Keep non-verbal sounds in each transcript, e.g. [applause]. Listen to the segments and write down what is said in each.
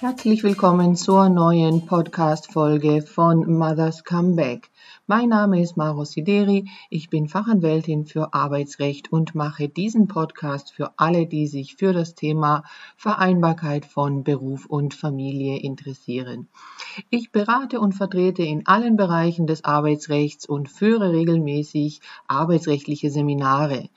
Herzlich willkommen zur neuen Podcast-Folge von Mothers Comeback. Mein Name ist Maro Sideri, ich bin Fachanwältin für Arbeitsrecht und mache diesen Podcast für alle, die sich für das Thema Vereinbarkeit von Beruf und Familie interessieren. Ich berate und vertrete in allen Bereichen des Arbeitsrechts und führe regelmäßig arbeitsrechtliche Seminare.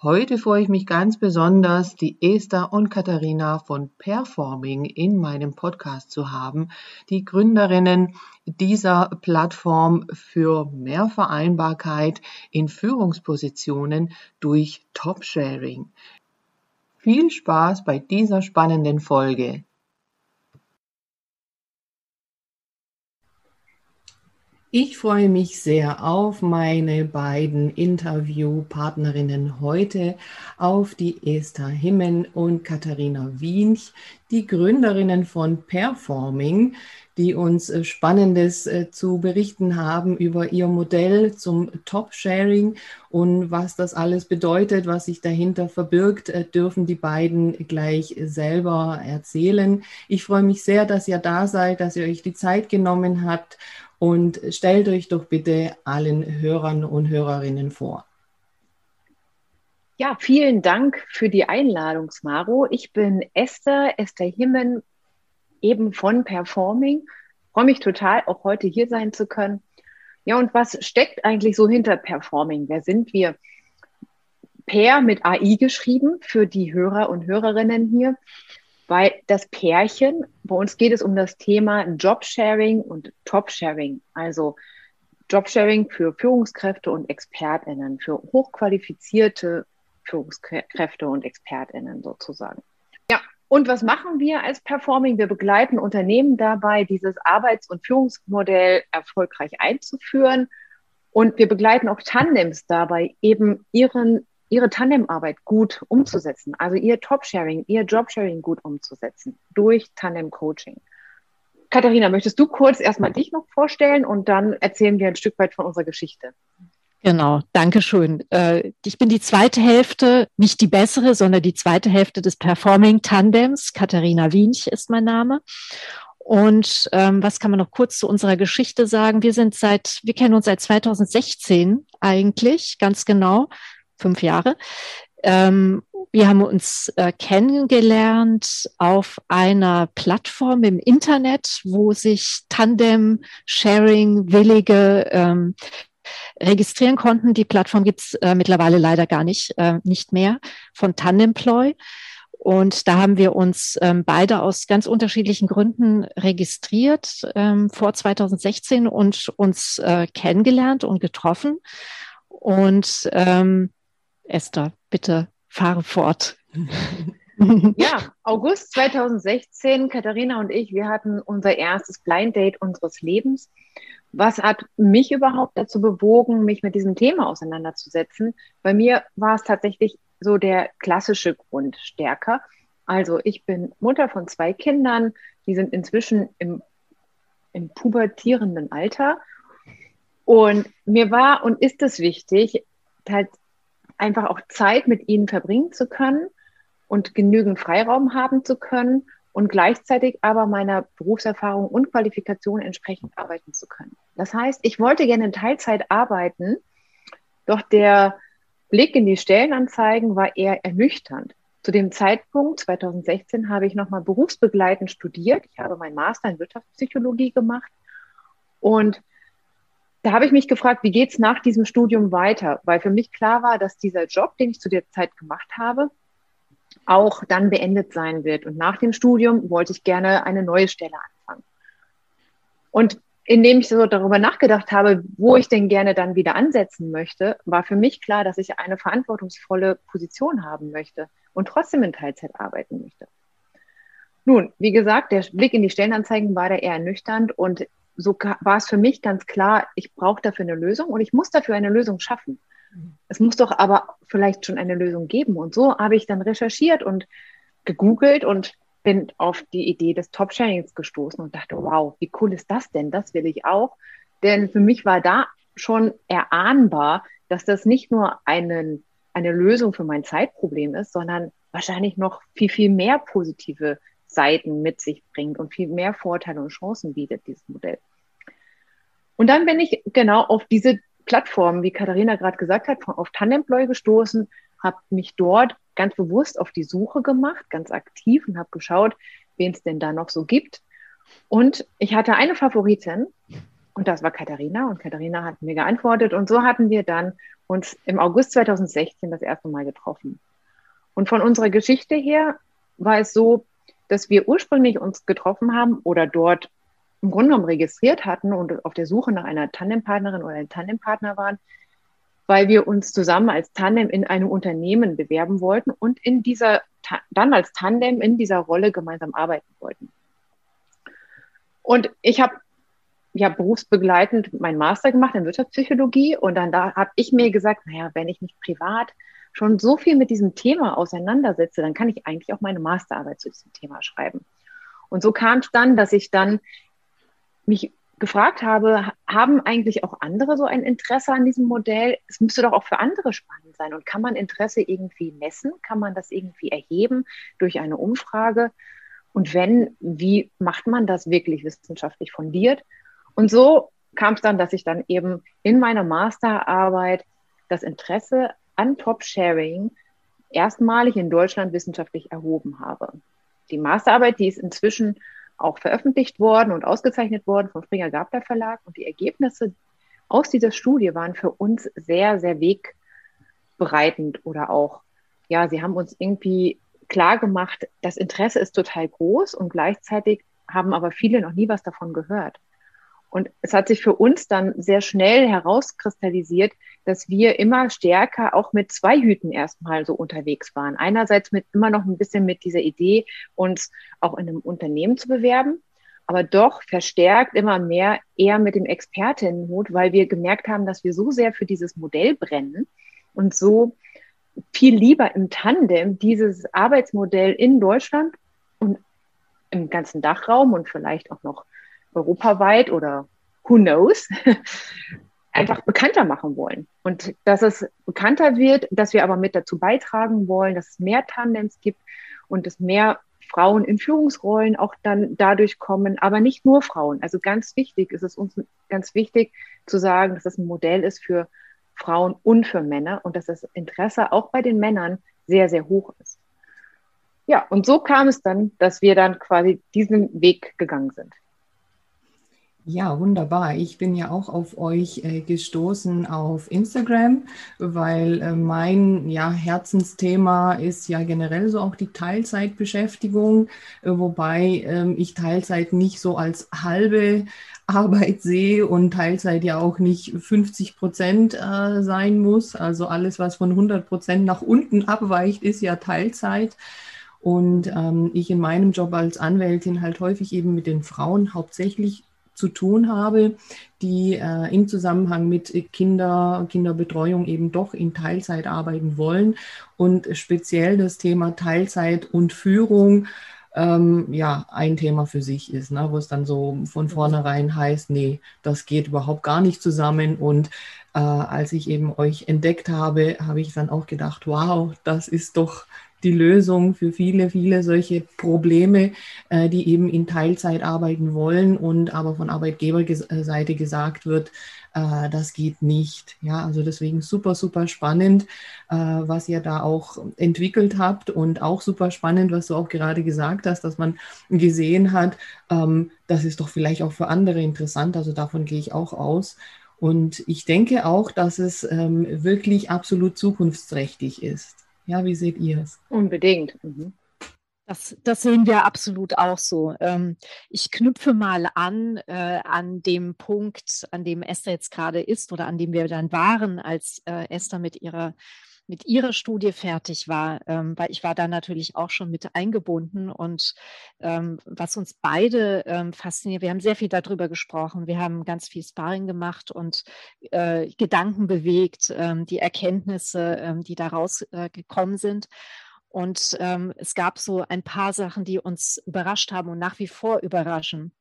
Heute freue ich mich ganz besonders, die Esther und Katharina von Performing in meinem Podcast zu haben, die Gründerinnen dieser Plattform für mehr Vereinbarkeit in Führungspositionen durch Top-Sharing. Viel Spaß bei dieser spannenden Folge. Ich freue mich sehr auf meine beiden Interviewpartnerinnen heute, auf die Esther Himmen und Katharina Wiench, die Gründerinnen von Performing, die uns äh, Spannendes äh, zu berichten haben über ihr Modell zum Top-Sharing und was das alles bedeutet, was sich dahinter verbirgt, äh, dürfen die beiden gleich selber erzählen. Ich freue mich sehr, dass ihr da seid, dass ihr euch die Zeit genommen habt und stellt euch doch bitte allen Hörern und Hörerinnen vor. Ja, vielen Dank für die Einladung, Smaro. Ich bin Esther, Esther Himmen, eben von Performing. Freue mich total, auch heute hier sein zu können. Ja, und was steckt eigentlich so hinter Performing? Wer sind wir? Per mit AI geschrieben für die Hörer und Hörerinnen hier weil das Pärchen, bei uns geht es um das Thema Jobsharing und Topsharing, also Jobsharing für Führungskräfte und Expertinnen, für hochqualifizierte Führungskräfte und Expertinnen sozusagen. Ja, und was machen wir als Performing? Wir begleiten Unternehmen dabei, dieses Arbeits- und Führungsmodell erfolgreich einzuführen. Und wir begleiten auch Tandems dabei, eben ihren ihre Tandemarbeit gut umzusetzen, also ihr Top-Sharing, ihr Job-Sharing gut umzusetzen durch Tandem-Coaching. Katharina, möchtest du kurz erstmal dich noch vorstellen und dann erzählen wir ein Stück weit von unserer Geschichte? Genau, danke schön. Äh, ich bin die zweite Hälfte, nicht die bessere, sondern die zweite Hälfte des Performing Tandems. Katharina Wiench ist mein Name. Und ähm, was kann man noch kurz zu unserer Geschichte sagen? Wir sind seit, wir kennen uns seit 2016 eigentlich, ganz genau fünf Jahre. Ähm, wir haben uns äh, kennengelernt auf einer Plattform im Internet, wo sich Tandem-Sharing-Willige ähm, registrieren konnten. Die Plattform gibt's äh, mittlerweile leider gar nicht, äh, nicht mehr von Tandemploy. Und da haben wir uns ähm, beide aus ganz unterschiedlichen Gründen registriert ähm, vor 2016 und uns äh, kennengelernt und getroffen. Und ähm, Esther, bitte fahre fort. [laughs] Ja, August 2016, Katharina und ich, wir hatten unser erstes Blind Date unseres Lebens. Was hat mich überhaupt dazu bewogen, mich mit diesem Thema auseinanderzusetzen? Bei mir war es tatsächlich so der klassische Grund stärker. Also ich bin Mutter von zwei Kindern, die sind inzwischen im, im pubertierenden Alter. Und mir war und ist es wichtig, halt einfach auch Zeit mit ihnen verbringen zu können und genügend Freiraum haben zu können und gleichzeitig aber meiner Berufserfahrung und Qualifikation entsprechend arbeiten zu können. Das heißt, ich wollte gerne in Teilzeit arbeiten, doch der Blick in die Stellenanzeigen war eher ernüchternd. Zu dem Zeitpunkt, 2016, habe ich nochmal berufsbegleitend studiert. Ich habe meinen Master in Wirtschaftspsychologie gemacht und da habe ich mich gefragt, wie geht es nach diesem Studium weiter? Weil für mich klar war, dass dieser Job, den ich zu der Zeit gemacht habe, auch dann beendet sein wird. Und nach dem Studium wollte ich gerne eine neue Stelle anfangen. Und indem ich so darüber nachgedacht habe, wo ich denn gerne dann wieder ansetzen möchte, war für mich klar, dass ich eine verantwortungsvolle Position haben möchte und trotzdem in Teilzeit arbeiten möchte. Nun, wie gesagt, der Blick in die Stellenanzeigen war da eher ernüchternd und so war es für mich ganz klar, ich brauche dafür eine Lösung und ich muss dafür eine Lösung schaffen. Mhm. Es muss doch aber vielleicht schon eine Lösung geben. Und so habe ich dann recherchiert und gegoogelt und bin auf die Idee des Top-Sharings gestoßen und dachte, wow, wie cool ist das denn? Das will ich auch. Denn für mich war da schon erahnbar, dass das nicht nur einen, eine Lösung für mein Zeitproblem ist, sondern wahrscheinlich noch viel, viel mehr positive Seiten mit sich bringt und viel mehr Vorteile und Chancen bietet, dieses Modell. Und dann bin ich genau auf diese Plattform, wie Katharina gerade gesagt hat, auf Tandemploy gestoßen, habe mich dort ganz bewusst auf die Suche gemacht, ganz aktiv und habe geschaut, wen es denn da noch so gibt. Und ich hatte eine Favoritin und das war Katharina und Katharina hat mir geantwortet und so hatten wir dann uns im August 2016 das erste Mal getroffen. Und von unserer Geschichte her war es so, dass wir ursprünglich uns getroffen haben oder dort im Grunde genommen registriert hatten und auf der Suche nach einer Tandempartnerin oder einem Tandempartner waren, weil wir uns zusammen als Tandem in einem Unternehmen bewerben wollten und in dieser, dann als Tandem in dieser Rolle gemeinsam arbeiten wollten. Und ich habe ja berufsbegleitend meinen Master gemacht in Wirtschaftspsychologie und dann da habe ich mir gesagt, naja, wenn ich mich privat schon so viel mit diesem Thema auseinandersetze, dann kann ich eigentlich auch meine Masterarbeit zu diesem Thema schreiben. Und so kam es dann, dass ich dann mich gefragt habe, haben eigentlich auch andere so ein Interesse an diesem Modell? Es müsste doch auch für andere spannend sein. Und kann man Interesse irgendwie messen? Kann man das irgendwie erheben durch eine Umfrage? Und wenn, wie macht man das wirklich wissenschaftlich fundiert? Und so kam es dann, dass ich dann eben in meiner Masterarbeit das Interesse an Top-Sharing erstmalig in Deutschland wissenschaftlich erhoben habe. Die Masterarbeit, die ist inzwischen auch veröffentlicht worden und ausgezeichnet worden vom Springer Gabler Verlag. Und die Ergebnisse aus dieser Studie waren für uns sehr, sehr wegbereitend oder auch, ja, sie haben uns irgendwie klar gemacht, das Interesse ist total groß und gleichzeitig haben aber viele noch nie was davon gehört. Und es hat sich für uns dann sehr schnell herauskristallisiert, dass wir immer stärker auch mit zwei Hüten erstmal so unterwegs waren. Einerseits mit immer noch ein bisschen mit dieser Idee, uns auch in einem Unternehmen zu bewerben, aber doch verstärkt immer mehr eher mit dem Expertinnenhut, weil wir gemerkt haben, dass wir so sehr für dieses Modell brennen und so viel lieber im Tandem dieses Arbeitsmodell in Deutschland und im ganzen Dachraum und vielleicht auch noch europaweit oder who knows, [laughs] einfach bekannter machen wollen. Und dass es bekannter wird, dass wir aber mit dazu beitragen wollen, dass es mehr Tandems gibt und dass mehr Frauen in Führungsrollen auch dann dadurch kommen, aber nicht nur Frauen. Also ganz wichtig ist es uns ganz wichtig zu sagen, dass es ein Modell ist für Frauen und für Männer und dass das Interesse auch bei den Männern sehr, sehr hoch ist. Ja, und so kam es dann, dass wir dann quasi diesen Weg gegangen sind. Ja, wunderbar. Ich bin ja auch auf euch äh, gestoßen auf Instagram, weil äh, mein ja, Herzensthema ist ja generell so auch die Teilzeitbeschäftigung, äh, wobei ähm, ich Teilzeit nicht so als halbe [laughs] Arbeit sehe und Teilzeit ja auch nicht 50 Prozent äh, sein muss. Also alles, was von 100 Prozent nach unten abweicht, ist ja Teilzeit. Und ähm, ich in meinem Job als Anwältin halt häufig eben mit den Frauen hauptsächlich zu tun habe, die äh, im Zusammenhang mit Kinder, Kinderbetreuung eben doch in Teilzeit arbeiten wollen und speziell das Thema Teilzeit und Führung ähm, ja ein Thema für sich ist, ne, wo es dann so von mhm. vornherein heißt, nee, das geht überhaupt gar nicht zusammen und äh, als ich eben euch entdeckt habe, habe ich dann auch gedacht, wow, das ist doch die Lösung für viele, viele solche Probleme, äh, die eben in Teilzeit arbeiten wollen und aber von Arbeitgeberseite gesagt wird, äh, das geht nicht. Ja, also deswegen super, super spannend, äh, was ihr da auch entwickelt habt und auch super spannend, was du auch gerade gesagt hast, dass man gesehen hat, ähm, das ist doch vielleicht auch für andere interessant. Also davon gehe ich auch aus. Und ich denke auch, dass es ähm, wirklich absolut zukunftsträchtig ist. Ja, wie seht ihr es? Unbedingt. Mhm. Das, das, sehen wir absolut auch so. Ähm, ich knüpfe mal an äh, an dem Punkt, an dem Esther jetzt gerade ist oder an dem wir dann waren, als äh, Esther mit ihrer mit ihrer Studie fertig war, ähm, weil ich war da natürlich auch schon mit eingebunden und ähm, was uns beide ähm, fasziniert, wir haben sehr viel darüber gesprochen, wir haben ganz viel Sparring gemacht und äh, Gedanken bewegt, ähm, die Erkenntnisse, ähm, die daraus äh, gekommen sind. Und ähm, es gab so ein paar Sachen, die uns überrascht haben und nach wie vor überraschen.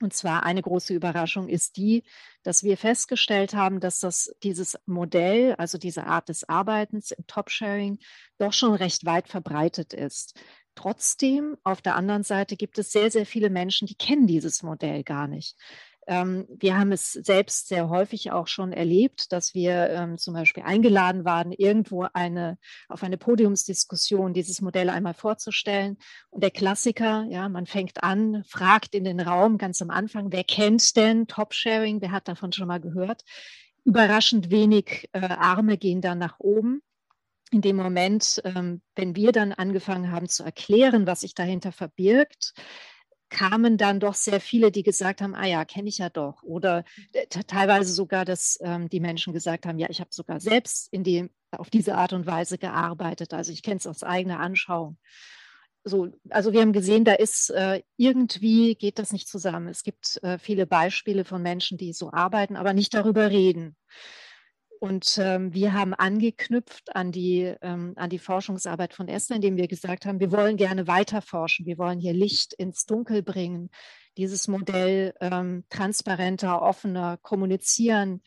Und zwar eine große Überraschung ist die, dass wir festgestellt haben, dass das, dieses Modell, also diese Art des Arbeitens im Top-Sharing, doch schon recht weit verbreitet ist. Trotzdem, auf der anderen Seite gibt es sehr, sehr viele Menschen, die kennen dieses Modell gar nicht. Ähm, wir haben es selbst sehr häufig auch schon erlebt, dass wir ähm, zum Beispiel eingeladen waren, irgendwo eine, auf eine Podiumsdiskussion dieses Modell einmal vorzustellen. Und der Klassiker, ja, man fängt an, fragt in den Raum ganz am Anfang, wer kennt denn Top-Sharing? Wer hat davon schon mal gehört? Überraschend wenig äh, Arme gehen dann nach oben in dem Moment, ähm, wenn wir dann angefangen haben zu erklären, was sich dahinter verbirgt, kamen dann doch sehr viele, die gesagt haben, ah ja, kenne ich ja doch. Oder äh, teilweise sogar, dass ähm, die Menschen gesagt haben, ja, ich habe sogar selbst in dem, auf diese Art und Weise gearbeitet. Also ich kenne es aus eigener Anschauung. So, also wir haben gesehen, da ist äh, irgendwie geht das nicht zusammen. Es gibt äh, viele Beispiele von Menschen, die so arbeiten, aber nicht darüber reden. Und ähm, wir haben angeknüpft an die, ähm, an die Forschungsarbeit von Esther, indem wir gesagt haben, wir wollen gerne weiter forschen, wir wollen hier Licht ins Dunkel bringen, dieses Modell ähm, transparenter, offener kommunizieren,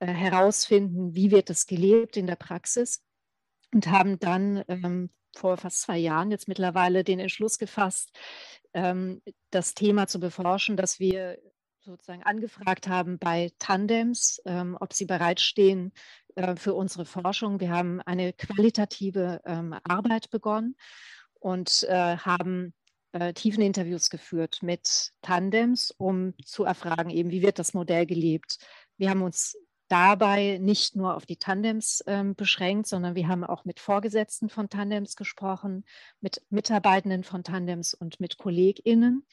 äh, herausfinden, wie wird es gelebt in der Praxis. Und haben dann ähm, vor fast zwei Jahren jetzt mittlerweile den Entschluss gefasst, ähm, das Thema zu beforschen, dass wir sozusagen angefragt haben bei Tandems, ähm, ob sie bereitstehen äh, für unsere Forschung. Wir haben eine qualitative ähm, Arbeit begonnen und äh, haben äh, tiefen Interviews geführt mit Tandems, um zu erfragen, eben, wie wird das Modell gelebt. Wir haben uns dabei nicht nur auf die Tandems ähm, beschränkt, sondern wir haben auch mit Vorgesetzten von Tandems gesprochen, mit Mitarbeitenden von Tandems und mit KollegInnen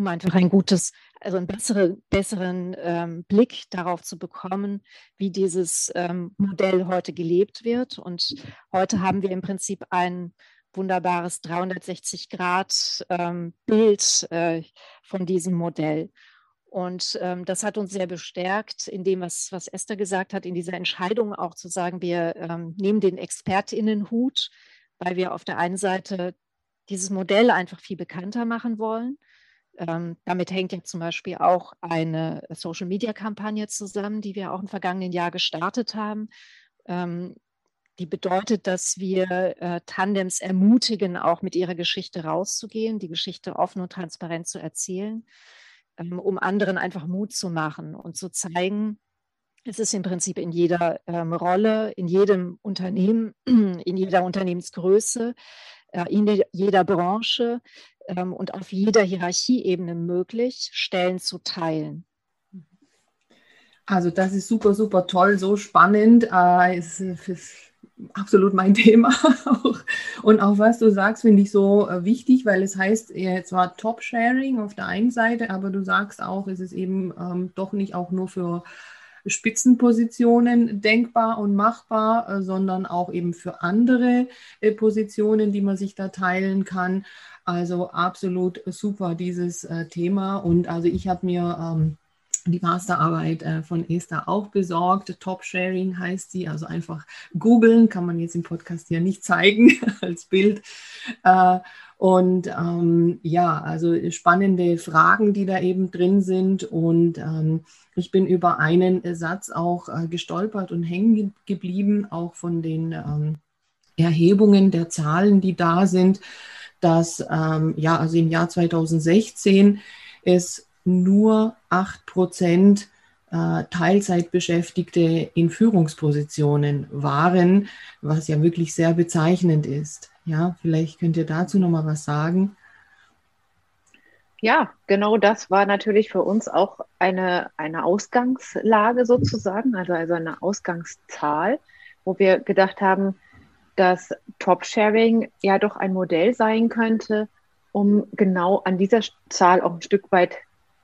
um einfach ein gutes, also einen bessere, besseren ähm, Blick darauf zu bekommen, wie dieses ähm, Modell heute gelebt wird. Und heute haben wir im Prinzip ein wunderbares 360-Grad-Bild ähm, äh, von diesem Modell. Und ähm, das hat uns sehr bestärkt in dem, was, was Esther gesagt hat, in dieser Entscheidung auch zu sagen, wir ähm, nehmen den ExpertInnenhut, weil wir auf der einen Seite dieses Modell einfach viel bekannter machen wollen ähm, damit hängt ja zum Beispiel auch eine Social-Media-Kampagne zusammen, die wir auch im vergangenen Jahr gestartet haben. Ähm, die bedeutet, dass wir äh, Tandems ermutigen, auch mit ihrer Geschichte rauszugehen, die Geschichte offen und transparent zu erzählen, ähm, um anderen einfach Mut zu machen und zu zeigen, es ist im Prinzip in jeder ähm, Rolle, in jedem Unternehmen, [clears throat] in jeder Unternehmensgröße, äh, in jeder Branche ähm, und auf jeder Hierarchieebene möglich, Stellen zu teilen. Also das ist super, super toll, so spannend. Äh, ist, ist absolut mein [laughs] Thema. und auch was du sagst, finde ich so äh, wichtig, weil es heißt ja zwar Top-Sharing auf der einen Seite, aber du sagst auch, es ist eben ähm, doch nicht auch nur für Spitzenpositionen denkbar und machbar, äh, sondern auch eben für andere äh, Positionen, die man sich da teilen kann. Also absolut super dieses äh, Thema. Und also ich habe mir ähm, die Masterarbeit äh, von Esther auch besorgt. Top Sharing heißt sie, also einfach googeln, kann man jetzt im Podcast hier nicht zeigen [laughs] als Bild. Äh, und ähm, ja, also spannende Fragen, die da eben drin sind. Und ähm, ich bin über einen Satz auch äh, gestolpert und hängen geblieben, auch von den ähm, Erhebungen der Zahlen, die da sind, dass ähm, ja, also im Jahr 2016 es nur 8 Prozent äh, Teilzeitbeschäftigte in Führungspositionen waren, was ja wirklich sehr bezeichnend ist. Ja, vielleicht könnt ihr dazu noch mal was sagen. Ja, genau das war natürlich für uns auch eine, eine Ausgangslage sozusagen, also, also eine Ausgangszahl, wo wir gedacht haben, dass Top-Sharing ja doch ein Modell sein könnte, um genau an dieser Zahl auch ein Stück weit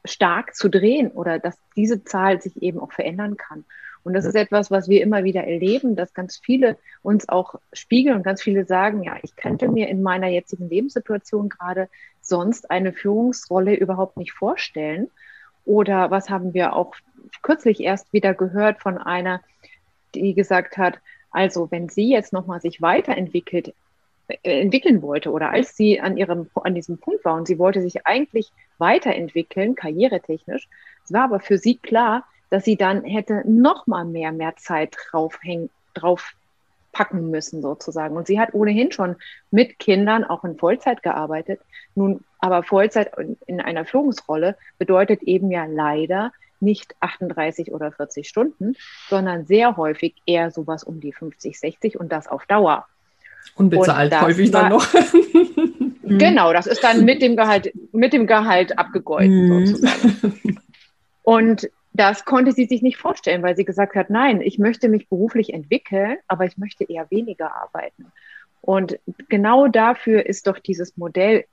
stark zu drehen oder dass diese Zahl sich eben auch verändern kann. Und das ist etwas, was wir immer wieder erleben, dass ganz viele uns auch spiegeln und ganz viele sagen, ja, ich könnte mir in meiner jetzigen Lebenssituation gerade sonst eine Führungsrolle überhaupt nicht vorstellen. Oder was haben wir auch kürzlich erst wieder gehört von einer, die gesagt hat, also wenn sie jetzt nochmal sich weiterentwickelt, entwickeln wollte oder als sie an ihrem an diesem Punkt war und sie wollte sich eigentlich weiterentwickeln karrieretechnisch es war aber für sie klar dass sie dann hätte noch mal mehr, mehr Zeit draufhängen, drauf packen müssen sozusagen. Und sie hat ohnehin schon mit Kindern auch in Vollzeit gearbeitet. Nun, aber Vollzeit in einer Führungsrolle bedeutet eben ja leider nicht 38 oder 40 Stunden, sondern sehr häufig eher sowas um die 50, 60 und das auf Dauer. Unbezahlt und häufig war, dann noch. [laughs] genau, das ist dann mit dem Gehalt, mit dem Gehalt abgegolten mhm. sozusagen. Und das konnte sie sich nicht vorstellen, weil sie gesagt hat, nein, ich möchte mich beruflich entwickeln, aber ich möchte eher weniger arbeiten. Und genau dafür ist doch dieses Modell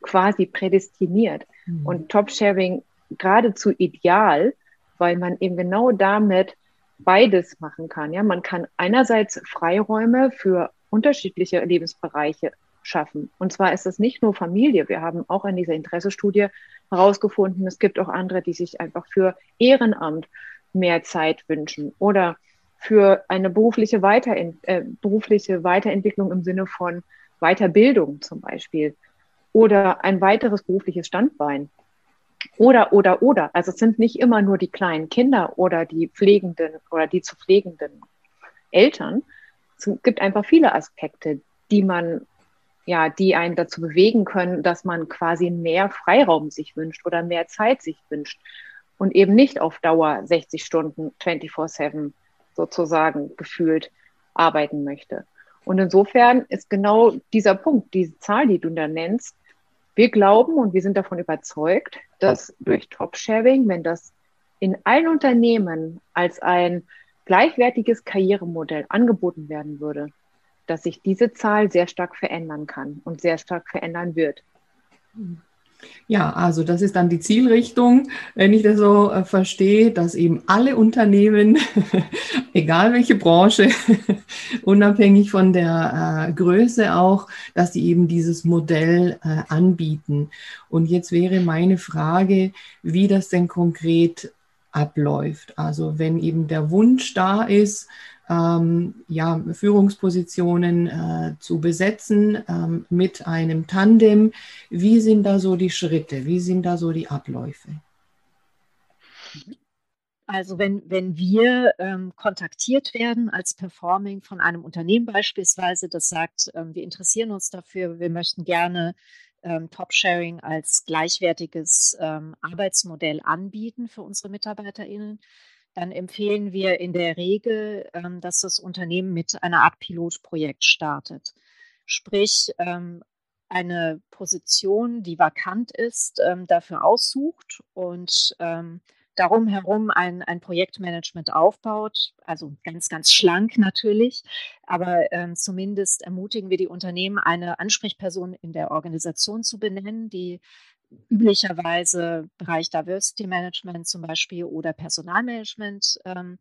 quasi prädestiniert mhm. und Top-Sharing geradezu ideal, weil man eben genau damit beides machen kann. Ja, man kann einerseits Freiräume für unterschiedliche Lebensbereiche schaffen. Und zwar ist es nicht nur Familie. Wir haben auch in dieser Interessestudie herausgefunden, es gibt auch andere, die sich einfach für Ehrenamt mehr Zeit wünschen oder für eine berufliche, Weiterin äh, berufliche Weiterentwicklung im Sinne von Weiterbildung zum Beispiel oder ein weiteres berufliches Standbein. Oder, oder, oder. Also es sind nicht immer nur die kleinen Kinder oder die pflegenden oder die zu pflegenden Eltern. Es gibt einfach viele Aspekte, die man ja, die einen dazu bewegen können, dass man quasi mehr Freiraum sich wünscht oder mehr Zeit sich wünscht und eben nicht auf Dauer 60 Stunden 24/7 sozusagen gefühlt arbeiten möchte. Und insofern ist genau dieser Punkt, diese Zahl, die du da nennst, wir glauben und wir sind davon überzeugt, dass durch Top-Sharing, wenn das in allen Unternehmen als ein gleichwertiges Karrieremodell angeboten werden würde, dass sich diese Zahl sehr stark verändern kann und sehr stark verändern wird. Ja, also das ist dann die Zielrichtung, wenn ich das so äh, verstehe, dass eben alle Unternehmen, [laughs] egal welche Branche, [laughs] unabhängig von der äh, Größe auch, dass sie eben dieses Modell äh, anbieten. Und jetzt wäre meine Frage, wie das denn konkret abläuft. Also wenn eben der Wunsch da ist, ähm, ja, Führungspositionen äh, zu besetzen ähm, mit einem Tandem. Wie sind da so die Schritte? Wie sind da so die Abläufe? Also wenn, wenn wir ähm, kontaktiert werden als Performing von einem Unternehmen beispielsweise, das sagt, ähm, wir interessieren uns dafür, wir möchten gerne ähm, Top-Sharing als gleichwertiges ähm, Arbeitsmodell anbieten für unsere MitarbeiterInnen, dann empfehlen wir in der Regel, ähm, dass das Unternehmen mit einer Art Pilotprojekt startet. Sprich, ähm, eine Position, die vakant ist, ähm, dafür aussucht und darum herum ein, ein Projektmanagement aufbaut, also ganz, ganz schlank natürlich, aber äh, zumindest ermutigen wir die Unternehmen, eine Ansprechperson in der Organisation zu benennen, die üblicherweise Bereich Diversity Management zum Beispiel oder Personalmanagement ähm,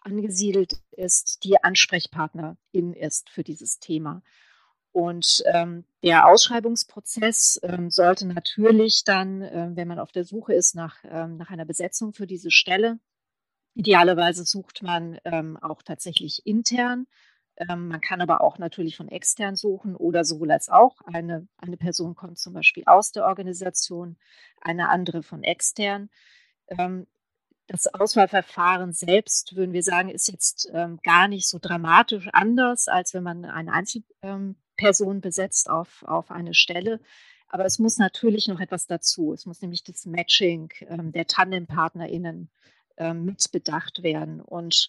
angesiedelt ist, die Ansprechpartnerin ist für dieses Thema. Und ähm, der Ausschreibungsprozess ähm, sollte natürlich dann, äh, wenn man auf der Suche ist nach, ähm, nach einer Besetzung für diese Stelle, idealerweise sucht man ähm, auch tatsächlich intern ähm, man kann aber auch natürlich von extern suchen oder sowohl als auch. Eine, eine Person kommt zum Beispiel aus der Organisation, eine andere von extern. Ähm, das Auswahlverfahren selbst, würden wir sagen, ist jetzt ähm, gar nicht so dramatisch anders, als wenn man eine Einzelperson besetzt auf, auf eine Stelle. Aber es muss natürlich noch etwas dazu. Es muss nämlich das Matching der Tandempartnerinnen mit bedacht werden. Und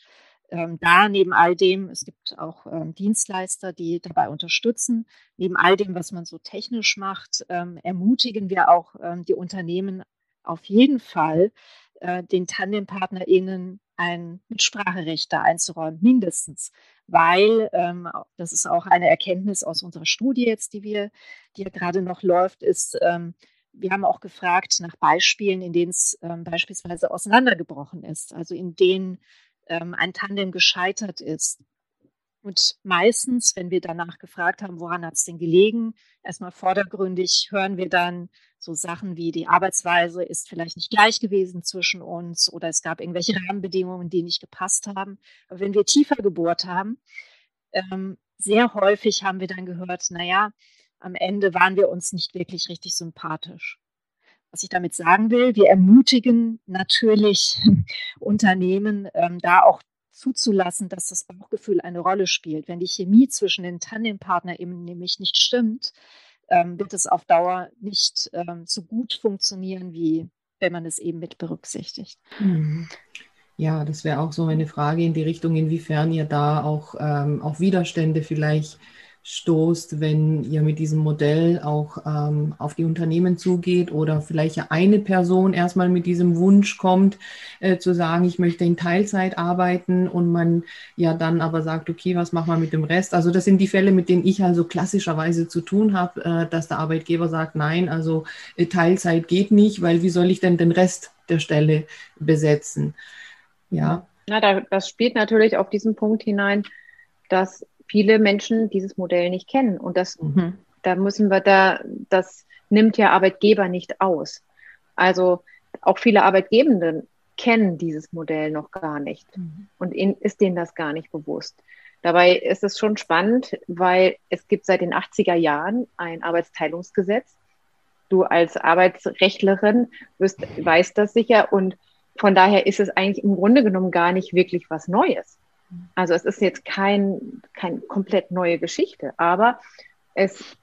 ähm, da neben all dem, es gibt auch ähm, Dienstleister, die dabei unterstützen, neben all dem, was man so technisch macht, ähm, ermutigen wir auch ähm, die Unternehmen auf jeden Fall, äh, den TandempartnerInnen ein Mitspracherecht da einzuräumen, mindestens. Weil, ähm, das ist auch eine Erkenntnis aus unserer Studie jetzt, die wir, die ja gerade noch läuft, ist, ähm, wir haben auch gefragt nach Beispielen, in denen es beispielsweise auseinandergebrochen ist, also in denen ähm, ein Tandem gescheitert ist. Und meistens, wenn wir danach gefragt haben, woran hat es denn gelegen, erstmal vordergründig hören wir dann so Sachen wie die Arbeitsweise ist vielleicht nicht gleich gewesen zwischen uns oder es gab irgendwelche Rahmenbedingungen, die nicht gepasst haben. Aber wenn wir tiefer gebohrt haben, ähm, sehr häufig haben wir dann gehört, naja, am Ende waren wir uns nicht wirklich richtig sympathisch. Was ich damit sagen will, wir ermutigen natürlich [laughs] Unternehmen, ähm, da auch zuzulassen, dass das Bauchgefühl eine Rolle spielt. Wenn die Chemie zwischen den Tandempartnern eben nämlich nicht stimmt, ähm, wird es auf Dauer nicht ähm, so gut funktionieren, wie wenn man es eben mit berücksichtigt. Mhm. Ja, das wäre auch so eine Frage in die Richtung, inwiefern ihr da auch, ähm, auch Widerstände vielleicht stoßt, wenn ihr mit diesem Modell auch ähm, auf die Unternehmen zugeht oder vielleicht eine Person erstmal mit diesem Wunsch kommt, äh, zu sagen, ich möchte in Teilzeit arbeiten und man ja dann aber sagt, okay, was machen wir mit dem Rest? Also das sind die Fälle, mit denen ich also klassischerweise zu tun habe, äh, dass der Arbeitgeber sagt, nein, also äh, Teilzeit geht nicht, weil wie soll ich denn den Rest der Stelle besetzen? Ja. Na, da, das spielt natürlich auf diesen Punkt hinein, dass viele Menschen dieses Modell nicht kennen. Und das, mhm. da müssen wir da, das nimmt ja Arbeitgeber nicht aus. Also auch viele Arbeitgebenden kennen dieses Modell noch gar nicht mhm. und ihnen ist denen das gar nicht bewusst. Dabei ist es schon spannend, weil es gibt seit den 80er Jahren ein Arbeitsteilungsgesetz. Du als Arbeitsrechtlerin wirst, weißt das sicher und von daher ist es eigentlich im Grunde genommen gar nicht wirklich was Neues. Also es ist jetzt kein, kein komplett neue Geschichte, aber es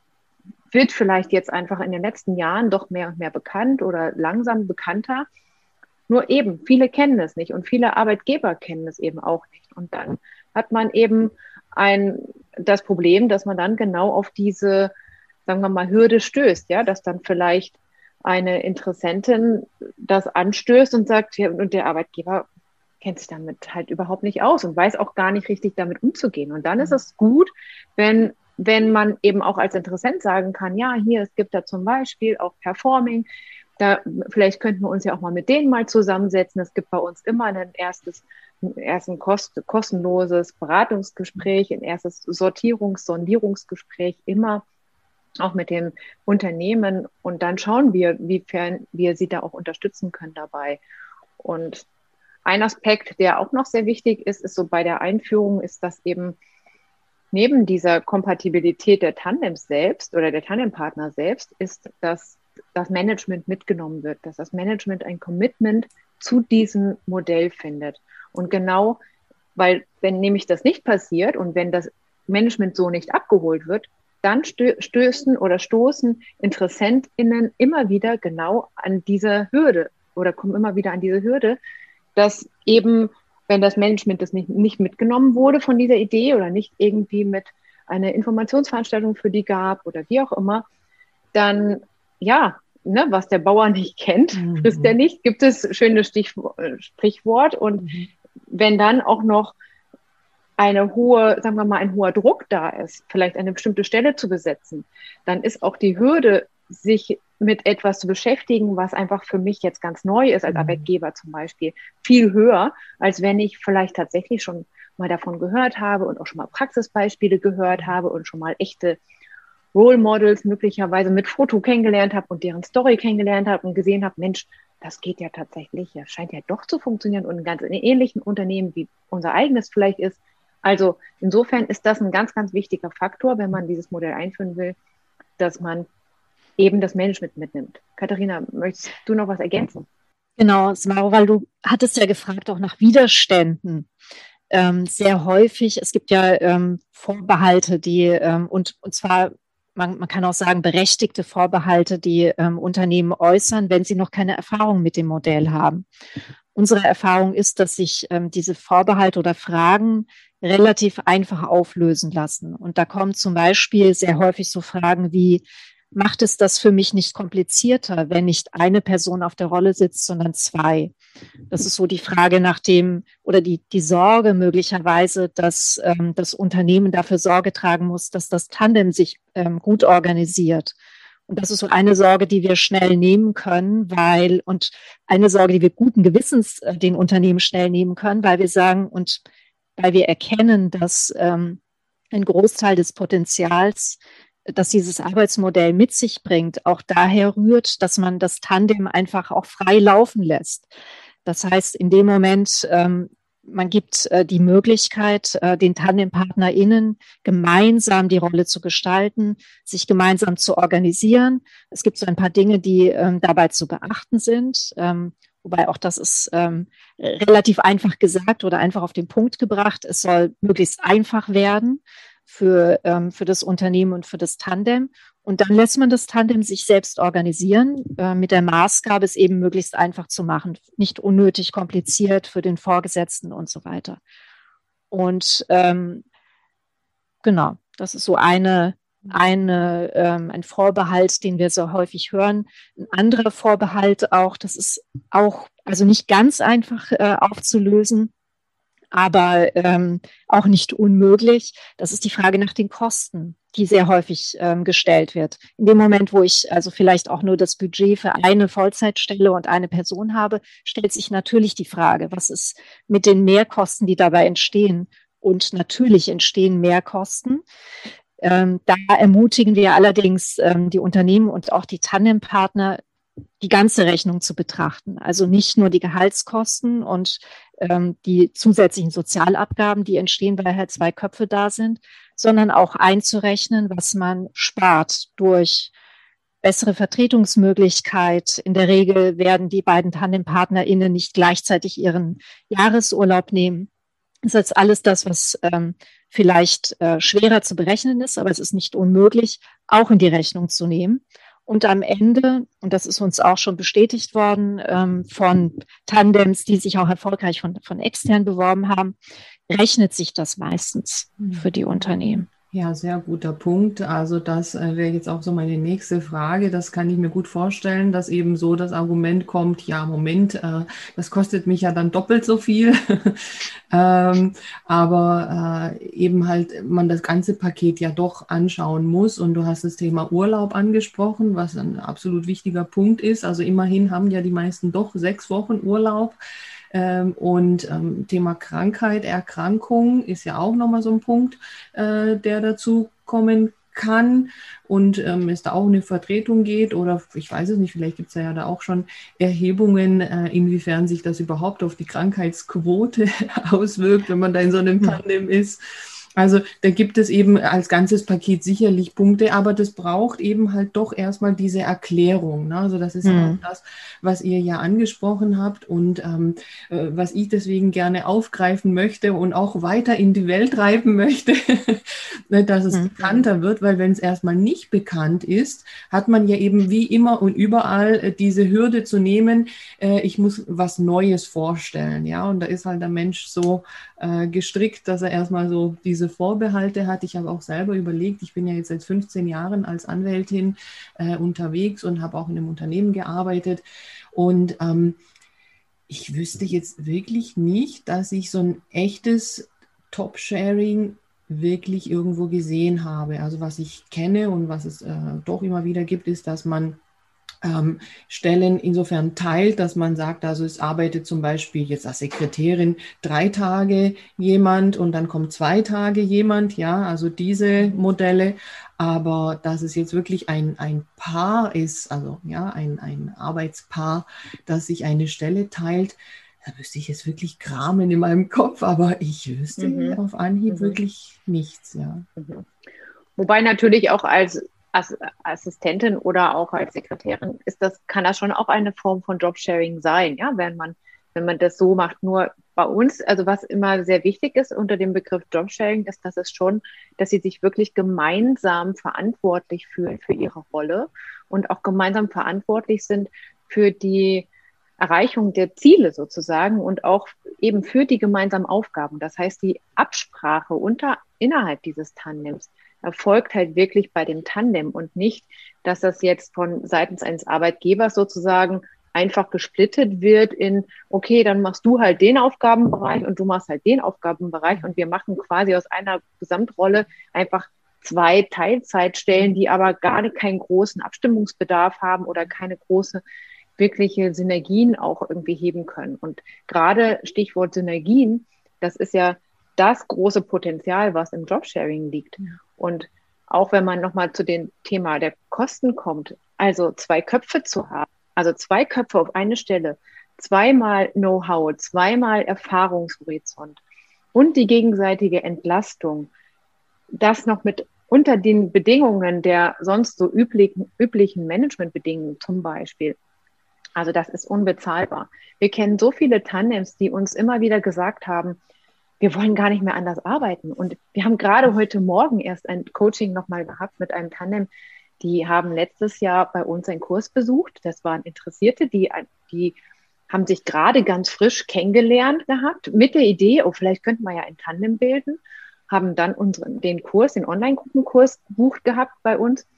wird vielleicht jetzt einfach in den letzten Jahren doch mehr und mehr bekannt oder langsam bekannter. Nur eben, viele kennen es nicht und viele Arbeitgeber kennen es eben auch nicht. Und dann hat man eben ein, das Problem, dass man dann genau auf diese, sagen wir mal, Hürde stößt, ja, dass dann vielleicht eine Interessentin das anstößt und sagt, und der Arbeitgeber kennt sich damit halt überhaupt nicht aus und weiß auch gar nicht richtig damit umzugehen. Und dann ist mhm. es gut, wenn, wenn man eben auch als Interessent sagen kann, ja, hier, es gibt da zum Beispiel auch Performing, da, vielleicht könnten wir uns ja auch mal mit denen mal zusammensetzen. Es gibt bei uns immer ein erstes, ein erstes kost, kostenloses Beratungsgespräch, ein erstes Sortierungs-, Sondierungsgespräch immer auch mit dem Unternehmen und dann schauen wir, wiefern wir sie da auch unterstützen können dabei. Und ein Aspekt, der auch noch sehr wichtig ist, ist so bei der Einführung, ist, dass eben neben dieser Kompatibilität der Tandems selbst oder der Tandempartner selbst, ist, dass das Management mitgenommen wird, dass das Management ein Commitment zu diesem Modell findet. Und genau, weil wenn nämlich das nicht passiert und wenn das Management so nicht abgeholt wird, dann stößen oder stoßen InteressentInnen immer wieder genau an diese Hürde oder kommen immer wieder an diese Hürde, dass eben, wenn das Management das nicht, nicht mitgenommen wurde von dieser Idee oder nicht irgendwie mit einer Informationsveranstaltung für die gab oder wie auch immer, dann ja, ne, was der Bauer nicht kennt, mhm. frisst er nicht, gibt es schönes Sprichwort. Und mhm. wenn dann auch noch eine hohe, sagen wir mal, ein hoher Druck da ist, vielleicht eine bestimmte Stelle zu besetzen, dann ist auch die Hürde, sich mit etwas zu beschäftigen, was einfach für mich jetzt ganz neu ist, als mhm. Arbeitgeber zum Beispiel, viel höher, als wenn ich vielleicht tatsächlich schon mal davon gehört habe und auch schon mal Praxisbeispiele gehört habe und schon mal echte Role Models möglicherweise mit Foto kennengelernt habe und deren Story kennengelernt habe und gesehen habe, Mensch, das geht ja tatsächlich, das scheint ja doch zu funktionieren und in ganz ähnlichen Unternehmen wie unser eigenes vielleicht ist. Also insofern ist das ein ganz, ganz wichtiger Faktor, wenn man dieses Modell einführen will, dass man eben das Management mitnimmt. Katharina, möchtest du noch was ergänzen? Genau, Smaro, weil du hattest ja gefragt auch nach Widerständen. Ähm, sehr häufig, es gibt ja ähm, Vorbehalte, die ähm, und, und zwar man, man, kann auch sagen, berechtigte Vorbehalte, die ähm, Unternehmen äußern, wenn sie noch keine Erfahrung mit dem Modell haben. Unsere Erfahrung ist, dass sich ähm, diese Vorbehalte oder Fragen relativ einfach auflösen lassen. Und da kommen zum Beispiel sehr häufig so Fragen wie, macht es das für mich nicht komplizierter, wenn nicht eine Person auf der Rolle sitzt, sondern zwei. Das ist so die Frage nach dem oder die, die Sorge möglicherweise, dass ähm, das Unternehmen dafür Sorge tragen muss, dass das Tandem sich ähm, gut organisiert. Und das ist so eine Sorge, die wir schnell nehmen können, weil, und eine Sorge, die wir guten Gewissens äh, den Unternehmen schnell nehmen können, weil wir sagen, und weil wir erkennen, dass ähm, ein Großteil des Potenzials dass dieses Arbeitsmodell mit sich bringt, auch daher rührt, dass man das Tandem einfach auch frei laufen lässt. Das heißt, in dem Moment, ähm, man gibt äh, die Möglichkeit, äh, den TandempartnerInnen gemeinsam die Rolle zu gestalten, sich gemeinsam zu organisieren. Es gibt so ein paar Dinge, die ähm, dabei zu beachten sind. Ähm, Wobei auch das ist ähm, relativ einfach gesagt oder einfach auf den Punkt gebracht. Es soll möglichst einfach werden für, ähm, für das Unternehmen und für das Tandem. Und dann lässt man das Tandem sich selbst organisieren, äh, mit der Maßgabe, es eben möglichst einfach zu machen, nicht unnötig kompliziert für den Vorgesetzten und so weiter. Und ähm, genau, das ist so eine, eine, ähm, ein Vorbehalt, den wir so häufig hören. Ein anderer Vorbehalt auch, das ist auch, also nicht ganz einfach äh, aufzulösen, aber ähm, auch nicht unmöglich. Das ist die Frage nach den Kosten, die sehr häufig ähm, gestellt wird. In dem Moment, wo ich also vielleicht auch nur das Budget für eine Vollzeitstelle und eine Person habe, stellt sich natürlich die Frage, was ist mit den Mehrkosten, die dabei entstehen? Und natürlich entstehen Mehrkosten. Ähm, da ermutigen wir allerdings ähm, die Unternehmen und auch die Tandempartner, die ganze Rechnung zu betrachten. Also nicht nur die Gehaltskosten und ähm, die zusätzlichen Sozialabgaben, die entstehen, weil halt zwei Köpfe da sind, sondern auch einzurechnen, was man spart durch bessere Vertretungsmöglichkeit. In der Regel werden die beiden TandempartnerInnen nicht gleichzeitig ihren Jahresurlaub nehmen. Das ist alles das, was ähm, vielleicht äh, schwerer zu berechnen ist, aber es ist nicht unmöglich, auch in die Rechnung zu nehmen. Und am Ende, und das ist uns auch schon bestätigt worden ähm, von Tandems, die sich auch erfolgreich von, von extern beworben haben, rechnet sich das meistens für die Unternehmen. Ja, sehr guter Punkt. Also das äh, wäre jetzt auch so meine nächste Frage. Das kann ich mir gut vorstellen, dass eben so das Argument kommt, ja, Moment, äh, das kostet mich ja dann doppelt so viel. [laughs] ähm, aber äh, eben halt man das ganze Paket ja doch anschauen muss. Und du hast das Thema Urlaub angesprochen, was ein absolut wichtiger Punkt ist. Also immerhin haben ja die meisten doch sechs Wochen Urlaub. Ähm, und ähm, Thema Krankheit, Erkrankung ist ja auch nochmal so ein Punkt, äh, der dazu kommen kann und ähm, es da auch eine Vertretung geht oder ich weiß es nicht, vielleicht gibt es ja da auch schon Erhebungen, äh, inwiefern sich das überhaupt auf die Krankheitsquote [laughs] auswirkt, wenn man da in so einem Tandem ist. Also da gibt es eben als ganzes Paket sicherlich Punkte, aber das braucht eben halt doch erstmal diese Erklärung. Ne? Also das ist mhm. auch das, was ihr ja angesprochen habt und ähm, äh, was ich deswegen gerne aufgreifen möchte und auch weiter in die Welt treiben möchte, [laughs] ne, dass es mhm. bekannter wird, weil wenn es erstmal nicht bekannt ist, hat man ja eben wie immer und überall äh, diese Hürde zu nehmen, äh, ich muss was Neues vorstellen. Ja, und da ist halt der Mensch so äh, gestrickt, dass er erstmal so diese Vorbehalte hat. Ich habe auch selber überlegt, ich bin ja jetzt seit 15 Jahren als Anwältin äh, unterwegs und habe auch in einem Unternehmen gearbeitet. Und ähm, ich wüsste jetzt wirklich nicht, dass ich so ein echtes Top-Sharing wirklich irgendwo gesehen habe. Also was ich kenne und was es äh, doch immer wieder gibt, ist, dass man ähm, Stellen insofern teilt, dass man sagt, also es arbeitet zum Beispiel jetzt als Sekretärin drei Tage jemand und dann kommt zwei Tage jemand, ja, also diese Modelle. Aber dass es jetzt wirklich ein, ein Paar ist, also ja, ein, ein Arbeitspaar, das sich eine Stelle teilt, da wüsste ich jetzt wirklich kramen in meinem Kopf, aber ich wüsste mhm. auf Anhieb mhm. wirklich nichts, ja. Mhm. Wobei natürlich auch als als Assistentin oder auch als Sekretärin ist das, kann das schon auch eine Form von Jobsharing sein, ja, wenn man, wenn man das so macht. Nur bei uns, also was immer sehr wichtig ist unter dem Begriff Jobsharing, ist, dass es schon, dass sie sich wirklich gemeinsam verantwortlich fühlen für ihre Rolle und auch gemeinsam verantwortlich sind für die Erreichung der Ziele sozusagen und auch eben für die gemeinsamen Aufgaben. Das heißt, die Absprache unter, innerhalb dieses Tandems erfolgt halt wirklich bei dem Tandem und nicht, dass das jetzt von seitens eines Arbeitgebers sozusagen einfach gesplittet wird in, okay, dann machst du halt den Aufgabenbereich und du machst halt den Aufgabenbereich und wir machen quasi aus einer Gesamtrolle einfach zwei Teilzeitstellen, die aber gar keinen großen Abstimmungsbedarf haben oder keine große wirkliche Synergien auch irgendwie heben können. Und gerade Stichwort Synergien, das ist ja das große Potenzial, was im Jobsharing liegt. Und auch wenn man nochmal zu dem Thema der Kosten kommt, also zwei Köpfe zu haben, also zwei Köpfe auf eine Stelle, zweimal Know-how, zweimal Erfahrungshorizont und die gegenseitige Entlastung, das noch mit unter den Bedingungen der sonst so üblichen, üblichen Managementbedingungen zum Beispiel, Also das ist unbezahlbar. Wir kennen so viele Tandems, die uns immer wieder gesagt haben, wir wollen gar nicht mehr anders arbeiten. Und wir haben gerade heute Morgen erst ein Coaching nochmal gehabt mit einem Tandem. Die haben letztes Jahr bei uns einen Kurs besucht. Das waren Interessierte, die, die haben sich gerade ganz frisch kennengelernt gehabt mit der Idee, oh, vielleicht könnten wir ja ein Tandem bilden, haben dann unseren, den Kurs, den Online-Gruppenkurs gebucht gehabt bei uns.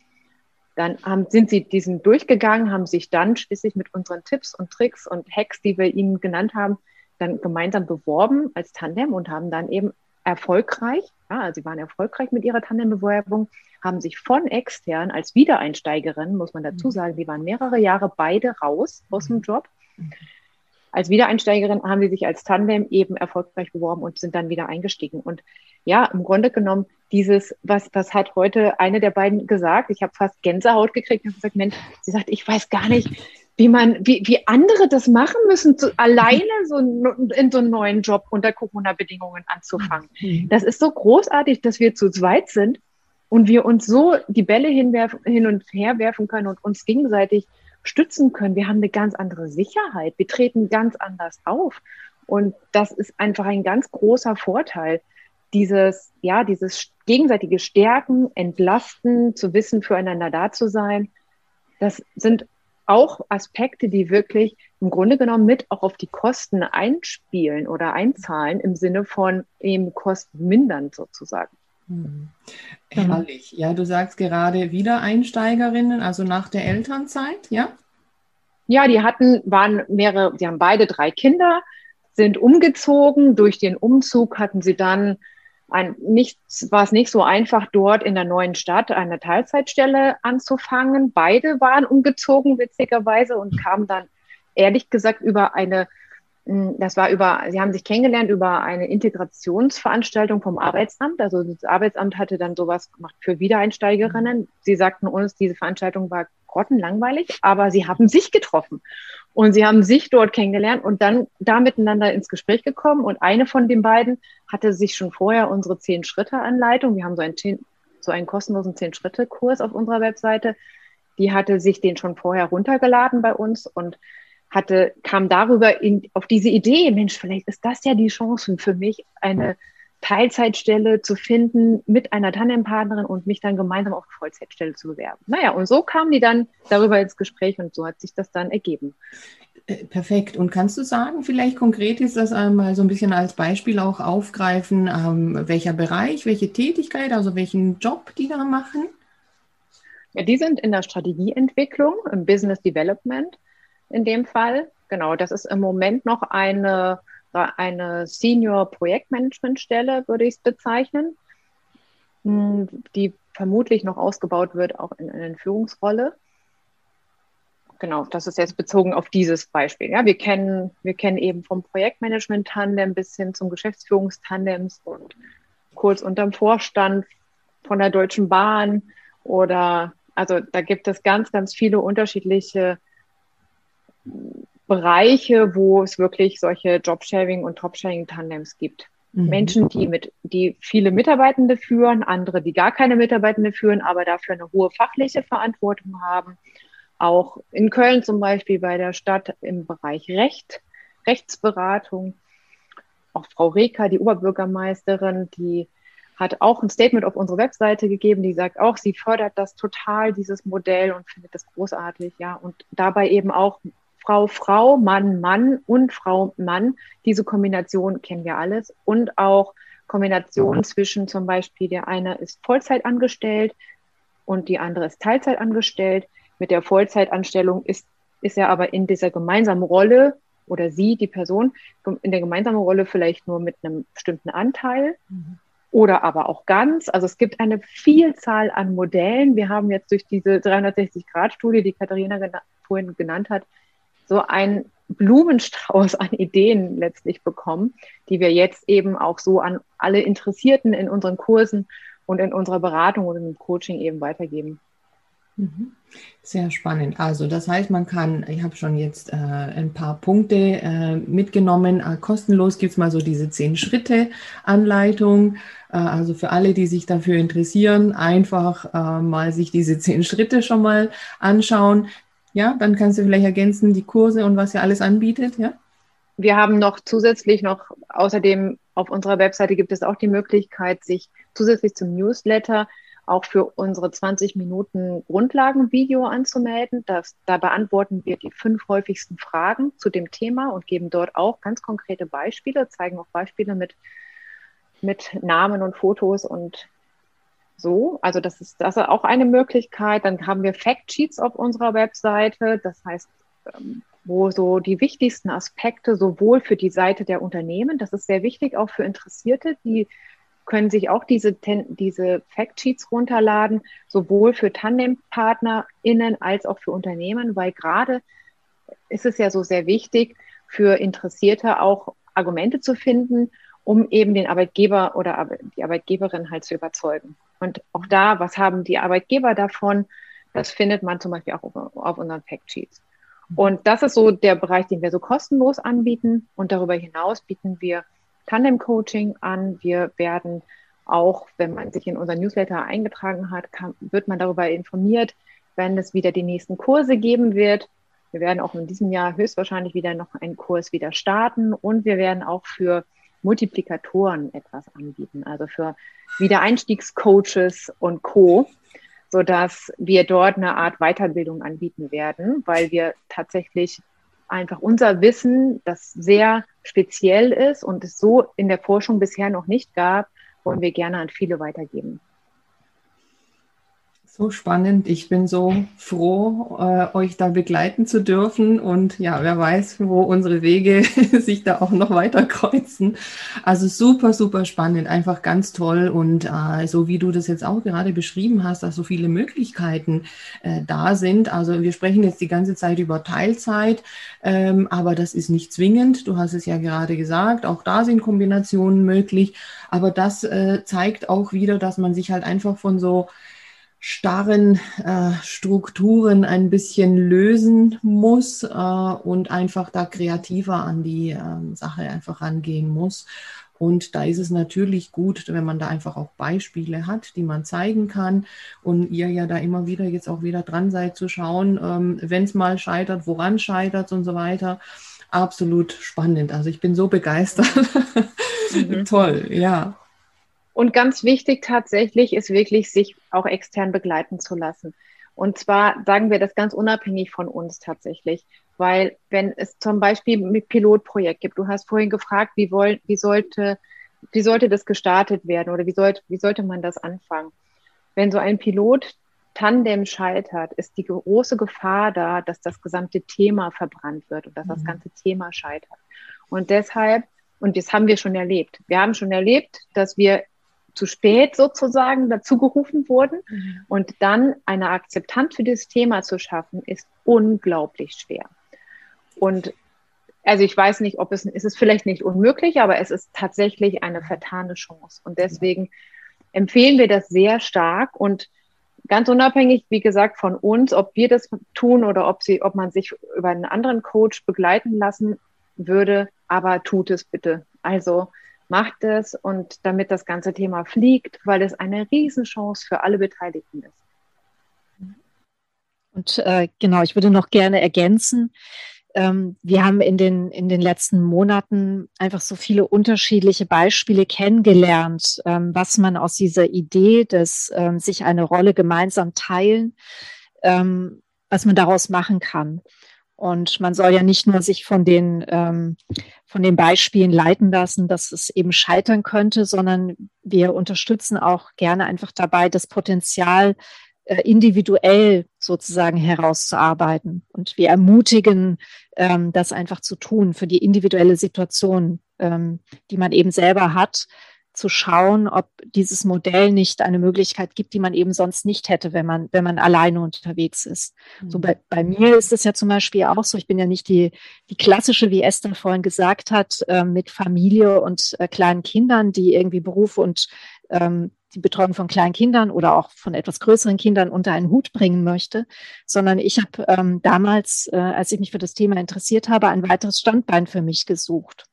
Dann haben, sind sie diesen durchgegangen, haben sich dann schließlich mit unseren Tipps und Tricks und Hacks, die wir ihnen genannt haben, dann gemeinsam beworben als Tandem und haben dann eben erfolgreich, ja, also sie waren erfolgreich mit ihrer Tandembewerbung, haben sich von extern als Wiedereinsteigerin, muss man dazu mhm. sagen, die waren mehrere Jahre beide raus aus dem mhm. Job. Als Wiedereinsteigerin haben sie sich als Tandem eben erfolgreich beworben und sind dann wieder eingestiegen. Und ja, im Grunde genommen, dieses, was, was hat heute eine der beiden gesagt? Ich habe fast Gänsehaut gekriegt und gesagt, Mensch, sie sagt, ich weiß gar nicht, wie man, wie, wie andere das machen müssen, zu, alleine so in so einen neuen Job unter Corona-Bedingungen anzufangen. Mhm. Das ist so großartig, dass wir zu zweit sind und wir uns so die Bälle hinwerfen, hin und her werfen können und uns gegenseitig stützen können. Wir haben eine ganz andere Sicherheit. Wir treten ganz anders auf. Und das ist einfach ein ganz großer Vorteil. Dieses, ja, dieses gegenseitige Stärken, Entlasten, zu wissen, füreinander da zu sein. Das sind auch Aspekte, die wirklich im Grunde genommen mit auch auf die Kosten einspielen oder einzahlen im Sinne von eben Kosten mindern sozusagen. Mhm. Herrlich. Ja, du sagst gerade Wiedereinsteigerinnen, also nach der Elternzeit, ja? Ja, die hatten, waren mehrere, sie haben beide drei Kinder, sind umgezogen. Durch den Umzug hatten sie dann ein, nicht, war es nicht so einfach, dort in der neuen Stadt eine Teilzeitstelle anzufangen. Beide waren umgezogen, witzigerweise, und kamen dann, ehrlich gesagt, über eine, hm, das war über, sie haben sich kennengelernt über eine Integrationsveranstaltung vom Arbeitsamt. Also das Arbeitsamt hatte dann sowas gemacht für Wiedereinsteigerinnen. Sie sagten uns, diese Veranstaltung war grottenlangweilig, aber sie haben sich getroffen und sie haben sich dort kennengelernt und dann da miteinander ins Gespräch gekommen. Und eine von den beiden hatte sich schon vorher unsere Zehn-Schritte-Anleitung, wir haben so einen, so einen kostenlosen Zehn-Schritte-Kurs auf unserer Webseite, die hatte sich den schon vorher runtergeladen bei uns und hatte, kam darüber in, auf diese Idee, Mensch, vielleicht ist das ja die Chance für mich, eine Teilzeitstelle zu finden mit einer Tandempartnerin und mich dann gemeinsam auf Vollzeitstelle zu bewerben. Naja, und so kamen die dann darüber ins Gespräch und so hat sich das dann ergeben. Äh, perfekt. Und kannst du sagen, vielleicht konkret ist das einmal so ein bisschen als Beispiel auch aufgreifen, ähm, welcher Bereich, welche Tätigkeit, also welchen Job die da machen? Ja, die sind in der Strategieentwicklung, im Business Development in dem Fall. Genau, das ist im Moment noch eine eine Senior-Projektmanagement-Stelle, würde ich es bezeichnen, hm, die vermutlich noch ausgebaut wird, auch in eine Führungsrolle. Genau, das ist jetzt bezogen auf dieses Beispiel. Ja, wir kennen, wir kennen eben vom Projektmanagement-Tandem bis hin zum Geschäftsführungstandems und kurz unterm Vorstand von der Deutschen Bahn oder also da gibt es ganz, ganz viele unterschiedliche Bereiche, wo es wirklich solche Jobsharing und Topsharing-Tandems gibt. Mhm. Menschen, die mit, die viele Mitarbeitende führen, andere, die gar keine Mitarbeitende führen, aber dafür eine hohe fachliche Verantwortung haben. Auch in Köln zum Beispiel bei der Stadt im Bereich Recht, Rechtsberatung. Auch Frau Reker, die Oberbürgermeisterin, die hat auch ein Statement auf unsere Webseite gegeben, die sagt auch, sie fördert das total, dieses Modell und findet das großartig, ja. Und dabei eben auch Frau, Frau, Mann, Mann und Frau, Mann. Diese Kombination kennen wir alles. Und auch Kombination ja. zwischen zum Beispiel, der eine ist Vollzeit angestellt und die andere ist Teilzeit angestellt. Mit der Vollzeitanstellung ist, ist er aber in dieser gemeinsamen Rolle oder sie, die Person, in der gemeinsamen Rolle vielleicht nur mit einem bestimmten Anteil. Mhm oder aber auch ganz. Also es gibt eine Vielzahl an Modellen. Wir haben jetzt durch diese 360-Grad-Studie, die Katharina gena vorhin genannt hat, so ein Blumenstrauß an Ideen letztlich bekommen, die wir jetzt eben auch so an alle Interessierten in unseren Kursen und in unserer Beratung und im Coaching eben weitergeben. Mhm. Sehr spannend. Also das heißt, man kann, ich habe schon jetzt äh, ein paar Punkte äh, mitgenommen. Äh, kostenlos gibt es mal so diese zehn Schritte Anleitung. Äh, also für alle, die sich dafür interessieren, einfach äh, mal sich diese zehn Schritte schon mal anschauen Ja, dann kannst du vielleicht ergänzen die Kurse und was ihr alles anbietet, ja? Wir haben noch zusätzlich noch, außerdem auf unserer Webseite gibt es auch die Möglichkeit, sich zusätzlich zum Newsletter auch für unsere 20 Minuten Grundlagenvideo anzumelden. Das, da beantworten wir die fünf häufigsten Fragen zu dem Thema und geben dort auch ganz konkrete Beispiele, zeigen auch Beispiele mit, mit Namen und Fotos und so. Also das ist, das ist auch eine Möglichkeit. Dann haben wir Factsheets auf unserer Webseite. Das heißt, ähm, wo so die wichtigsten Aspekte sowohl für die Seite der Unternehmen, das ist sehr wichtig, auch für Interessierte, die können sich auch diese, diese Factsheets runterladen, sowohl für TandempartnerInnen als auch für Unternehmen, weil gerade ist es ja so sehr wichtig, für Interessierte auch Argumente zu finden, um eben den Arbeitgeber oder die Arbeitgeberin halt zu überzeugen. Und auch da, was haben die Arbeitgeber davon? Das findet man zum Beispiel auch auf, auf unseren Factsheets. Und das ist so der Bereich, den wir so kostenlos anbieten. Und darüber hinaus bieten wir Tandem-Coaching an. Wir werden auch, wenn man sich in unser Newsletter eingetragen hat, kann, wird man darüber informiert, wenn es wieder die nächsten Kurse geben wird. Wir werden auch in diesem Jahr höchstwahrscheinlich wieder noch einen Kurs wieder starten und wir werden auch für Multiplikatoren etwas anbieten, also für Wiedereinstiegscoaches und Co sodass wir dort eine Art Weiterbildung anbieten werden, weil wir tatsächlich einfach unser Wissen, das sehr speziell ist und es so in der Forschung bisher noch nicht gab, wollen wir gerne an viele weitergeben. So spannend. Ich bin so froh, äh, euch da begleiten zu dürfen. Und ja, wer weiß, wo unsere Wege [laughs] sich da auch noch weiter kreuzen. Also super, super spannend. Einfach ganz toll. Und äh, so wie du das jetzt auch gerade beschrieben hast, dass so viele Möglichkeiten äh, da sind. Also wir sprechen jetzt die ganze Zeit über Teilzeit, ähm, aber das ist nicht zwingend. Du hast es ja gerade gesagt. Auch da sind Kombinationen möglich. Aber das äh, zeigt auch wieder, dass man sich halt einfach von so starren äh, Strukturen ein bisschen lösen muss äh, und einfach da kreativer an die äh, Sache einfach rangehen muss. Und da ist es natürlich gut, wenn man da einfach auch Beispiele hat, die man zeigen kann. Und ihr ja da immer wieder jetzt auch wieder dran seid zu schauen, ähm, wenn es mal scheitert, woran scheitert und so weiter. Absolut spannend. Also ich bin so begeistert. [laughs] Mhm. Toll, ja. Und ganz wichtig tatsächlich ist wirklich, sich auch extern begleiten zu lassen. Und zwar sagen wir das ganz unabhängig von uns tatsächlich, weil wenn es zum Beispiel mit Pilotprojekt gibt, du hast vorhin gefragt, wie, wollen, wie, sollte, wie sollte das gestartet werden oder wie sollte, wie sollte man das anfangen? Wenn so ein Pilot Tandem scheitert, ist die große Gefahr da, dass das gesamte Thema verbrannt wird und dass das mhm. ganze Thema scheitert. Und deshalb, und das haben wir schon erlebt, wir haben schon erlebt, dass wir zu spät sozusagen dazu gerufen wurden. Mhm. Und dann eine Akzeptanz für dieses Thema zu schaffen, ist unglaublich schwer. Und also ich weiß nicht, ob es, ist es vielleicht nicht unmöglich, aber es ist tatsächlich eine vertane Chance. Und deswegen empfehlen wir das sehr stark und ganz unabhängig, wie gesagt, von uns, ob wir das tun oder ob sie, ob man sich über einen anderen Coach begleiten lassen würde, aber tut es bitte. Also macht es und damit das ganze Thema fliegt, weil es eine Riesenchance für alle Beteiligten ist. Und äh, genau, ich würde noch gerne ergänzen, ähm, wir haben in den, in den letzten Monaten einfach so viele unterschiedliche Beispiele kennengelernt, ähm, was man aus dieser Idee des ähm, sich eine Rolle gemeinsam teilen, ähm, was man daraus machen kann. Und man soll ja nicht nur sich von den, ähm, von den Beispielen leiten lassen, dass es eben scheitern könnte, sondern wir unterstützen auch gerne einfach dabei, das Potenzial äh, individuell sozusagen herauszuarbeiten. Und wir ermutigen, ähm, das einfach zu tun für die individuelle Situation, ähm, die man eben selber hat, zu schauen, ob dieses Modell nicht eine Möglichkeit gibt, die man eben sonst nicht hätte, wenn man, wenn man alleine unterwegs ist. Mhm. So bei, bei mir ist es ja zum Beispiel auch so, ich bin ja nicht die, die klassische, wie Esther vorhin gesagt hat, äh, mit Familie und äh, kleinen Kindern, die irgendwie Beruf und ähm, die Betreuung von kleinen Kindern oder auch von etwas größeren Kindern unter einen Hut bringen möchte, sondern ich habe ähm, damals, äh, als ich mich für das Thema interessiert habe, ein weiteres Standbein für mich gesucht.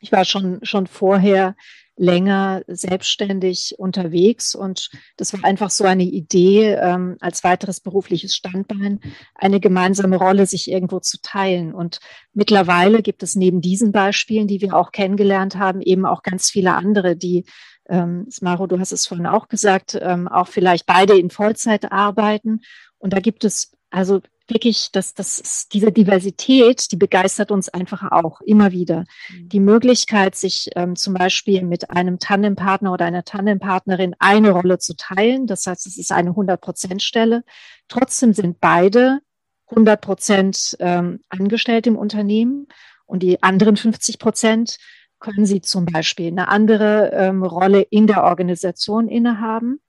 Ich war schon, schon vorher länger selbstständig unterwegs. Und das war einfach so eine Idee, ähm, als weiteres berufliches Standbein, eine gemeinsame Rolle sich irgendwo zu teilen. Und mittlerweile gibt es neben diesen Beispielen, die wir auch kennengelernt haben, eben auch ganz viele andere, die ähm, Smaro, du hast es vorhin auch gesagt, ähm, auch vielleicht beide in Vollzeit arbeiten. Und da gibt es also wirklich, dass das diese Diversität, die begeistert uns einfach auch immer wieder. Mhm. Die Möglichkeit, sich ähm, zum Beispiel mit einem Tandempartner oder einer Tandempartnerin eine Rolle zu teilen. Das heißt, es ist eine 100 Stelle. Trotzdem sind beide 100 Prozent ähm, angestellt im Unternehmen und die anderen 50 Prozent können sie zum Beispiel eine andere ähm, Rolle in der Organisation innehaben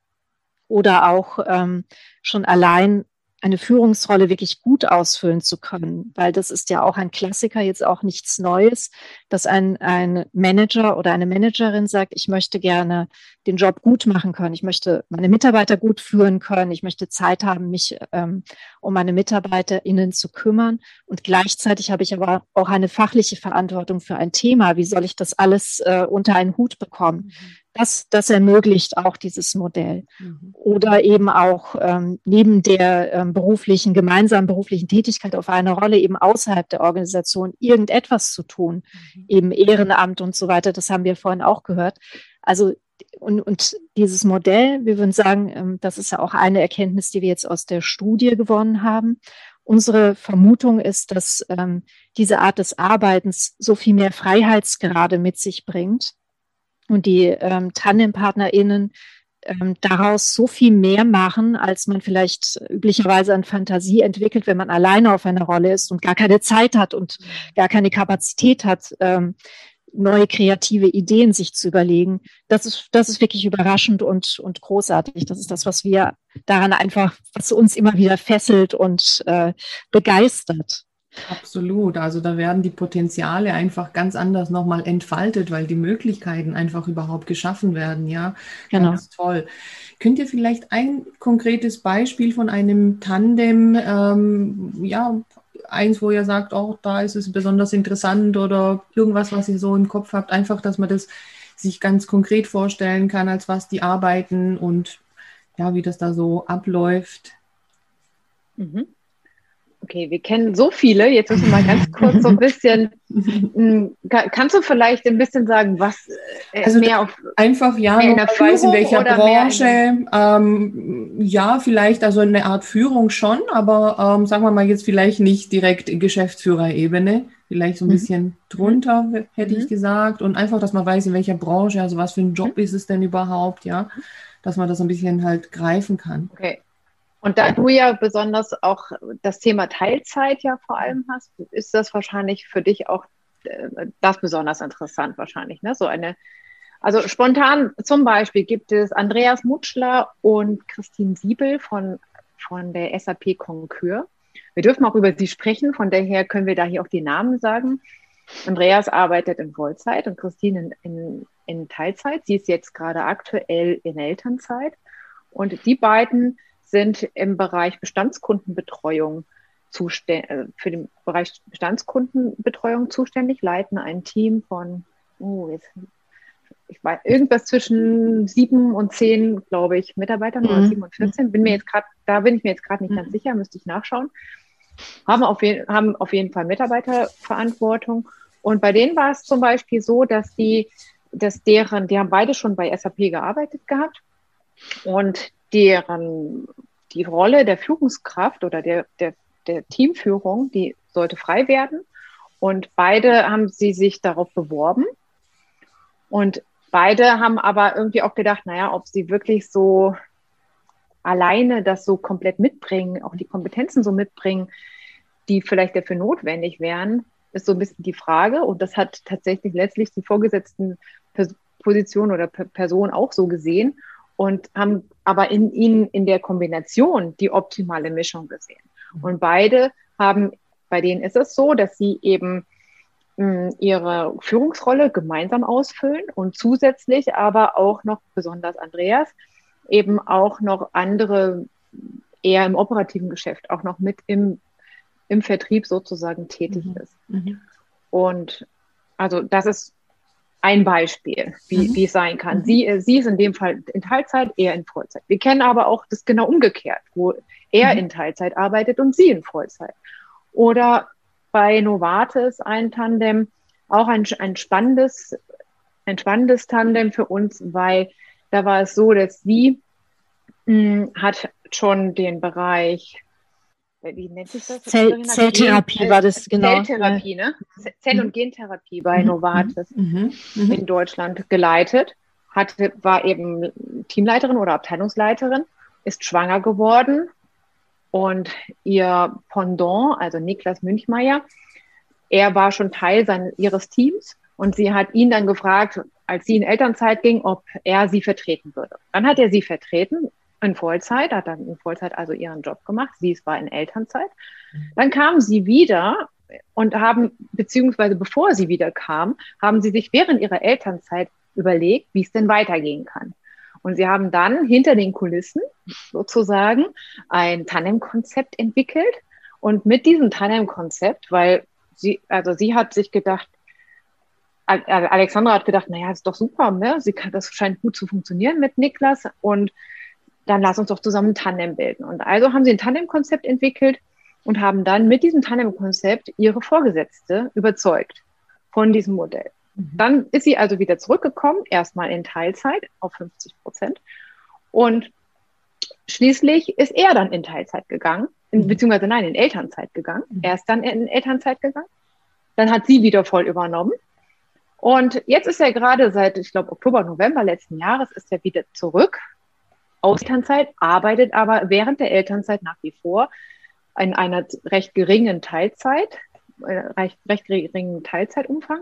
oder auch ähm, schon allein eine Führungsrolle wirklich gut ausfüllen zu können, weil das ist ja auch ein Klassiker, jetzt auch nichts Neues, dass ein, ein Manager oder eine Managerin sagt, ich möchte gerne den Job gut machen können, ich möchte meine Mitarbeiter gut führen können, ich möchte Zeit haben, mich ähm, um meine MitarbeiterInnen zu kümmern und gleichzeitig habe ich aber auch eine fachliche Verantwortung für ein Thema. Wie soll ich das alles äh, unter einen Hut bekommen? Mhm das, das ermöglicht auch dieses Modell. Mhm. Oder eben auch ähm, neben der ähm, beruflichen, gemeinsamen beruflichen Tätigkeit auf einer Rolle eben außerhalb der Organisation irgendetwas zu tun, mhm. eben Ehrenamt und so weiter. Das haben wir vorhin auch gehört. Also und, und dieses Modell, wir würden sagen, ähm, das ist ja auch eine Erkenntnis, die wir jetzt aus der Studie gewonnen haben. Unsere Vermutung ist, dass ähm, diese Art des Arbeitens so viel mehr Freiheitsgrade mit sich bringt, und die ähm, TandempartnerInnen ähm, daraus so viel mehr machen, als man vielleicht üblicherweise an Fantasie entwickelt, wenn man alleine auf einer Rolle ist und gar keine Zeit hat und gar keine Kapazität hat, ähm, neue kreative Ideen sich zu überlegen. Das ist, das ist wirklich überraschend und, und großartig. Das ist das, was wir daran einfach, was uns immer wieder fesselt und äh, begeistert. Absolut. Also da werden die Potenziale einfach ganz anders nochmal entfaltet, weil die Möglichkeiten einfach überhaupt geschaffen werden. Ja, genau. Ganz toll. Könnt ihr vielleicht ein konkretes Beispiel von einem Tandem, ähm, ja, eins, wo ihr sagt, oh, da ist es besonders interessant oder irgendwas, was ihr so im Kopf habt, einfach, dass man das sich ganz konkret vorstellen kann, als was die arbeiten und ja, wie das da so abläuft. Mhm. Okay, wir kennen so viele. Jetzt müssen wir mal ganz kurz so ein bisschen. [laughs] Hm, kannst du vielleicht ein bisschen sagen, was äh, also mehr auf einfach ja, mehr in der weiß in welcher Branche? In ähm, ja, vielleicht also eine Art Führung schon, aber ähm, sagen wir mal jetzt vielleicht nicht direkt Geschäftsführerebene, vielleicht so ein mhm. bisschen drunter hätte mhm. ich gesagt und einfach, dass man weiß in welcher Branche, also was für ein Job mhm. ist es denn überhaupt, ja, dass man das ein bisschen halt greifen kann. Okay. Und da du ja besonders auch das Thema Teilzeit ja vor allem hast, ist das wahrscheinlich für dich auch äh, das besonders interessant wahrscheinlich, ne? So eine, also spontan zum Beispiel gibt es Andreas Mutschler und Christine Siebel von, von der SAP Concur. Wir dürfen auch über sie sprechen, von daher können wir da hier auch die Namen sagen. Andreas arbeitet in Vollzeit und Christine in, in, in Teilzeit. Sie ist jetzt gerade aktuell in Elternzeit. Und die beiden sind im Bereich Bestandskundenbetreuung zuständig, äh, für den Bereich Bestandskundenbetreuung zuständig, leiten ein Team von, oh, jetzt, ich weiß, irgendwas zwischen sieben und zehn, glaube ich, Mitarbeitern mhm. oder sieben und vierzehn. Bin mir jetzt gerade, da bin ich mir jetzt gerade nicht mhm. ganz sicher, müsste ich nachschauen. Haben auf, je, haben auf jeden Fall Mitarbeiterverantwortung. Und bei denen war es zum Beispiel so, dass die, dass deren, die haben beide schon bei SAP gearbeitet gehabt. Und deren die Rolle der Führungskraft oder der, der, der Teamführung, die sollte frei werden. Und beide haben sie sich darauf beworben. Und beide haben aber irgendwie auch gedacht, naja, ob sie wirklich so alleine das so komplett mitbringen, auch die Kompetenzen so mitbringen, die vielleicht dafür notwendig wären, ist so ein bisschen die Frage. Und das hat tatsächlich letztlich die vorgesetzten Position oder Person auch so gesehen und haben aber in ihnen in der Kombination die optimale Mischung gesehen. Und beide haben, bei denen ist es so, dass sie eben mh, hm, ihre Führungsrolle gemeinsam ausfüllen und zusätzlich aber auch noch, besonders Andreas, eben auch noch andere eher im operativen Geschäft, auch noch mit im, im Vertrieb sozusagen tätig mhm. ist. Mhm. Und also das ist ein Beispiel, wie, mhm. wie es sein kann. Mhm. Sie, sie ist in dem Fall in Teilzeit, er in Vollzeit. Wir kennen aber auch das genau umgekehrt, wo er mhm. in Teilzeit arbeitet und sie in Vollzeit. Oder bei Novartis ein Tandem, auch ein, ein spannendes, ein spannendes Tandem für uns, weil da war es so, dass sie mh, hm, hat schon den Bereich wie nennt sich das? Zell, Zelltherapie war das, genau. Zelltherapie, ne? Zell- und mhm. Gentherapie bei mhm. Novartis mhm. mhm. in Deutschland geleitet. Hatte, war eben Teamleiterin oder Abteilungsleiterin, ist schwanger geworden und ihr Pendant, also Niklas Münchmeier, er war schon Teil sein, ihres Teams und sie hat ihn dann gefragt, als sie in Elternzeit ging, ob er sie vertreten würde. Dann hat er sie vertreten in Vollzeit, hat dann in Vollzeit also ihren Job gemacht. Sie war in Elternzeit. Dann kam sie wieder und haben, beziehungsweise bevor sie wieder kam, haben sie sich während ihrer Elternzeit überlegt, wie es denn weitergehen kann. Und sie haben dann hinter den Kulissen sozusagen ein Tandem-Konzept entwickelt. Und mit diesem Tandem-Konzept, weil sie, also sie hat sich gedacht, Alexandra hat gedacht, naja, ist doch super, ne? Sie kann, das scheint gut zu funktionieren mit Niklas. Und dann lass uns doch zusammen ein Tandem bilden. Und also haben sie ein Tandem-Konzept entwickelt und haben dann mit diesem Tandem-Konzept ihre Vorgesetzte überzeugt von diesem Modell. Mhm. Dann ist sie also wieder zurückgekommen, erstmal in Teilzeit auf 50 Prozent. Und schließlich ist er dann in Teilzeit gegangen, in, mhm. beziehungsweise nein, in Elternzeit gegangen. Mhm. Er ist dann in Elternzeit gegangen. Dann hat sie wieder voll übernommen. Und jetzt ist er gerade seit, ich glaube, Oktober, November letzten Jahres ist er wieder zurück aus Elternzeit, arbeitet aber während der Elternzeit nach wie vor in einer recht geringen Teilzeit, äh, recht, recht geringen Teilzeitumfang.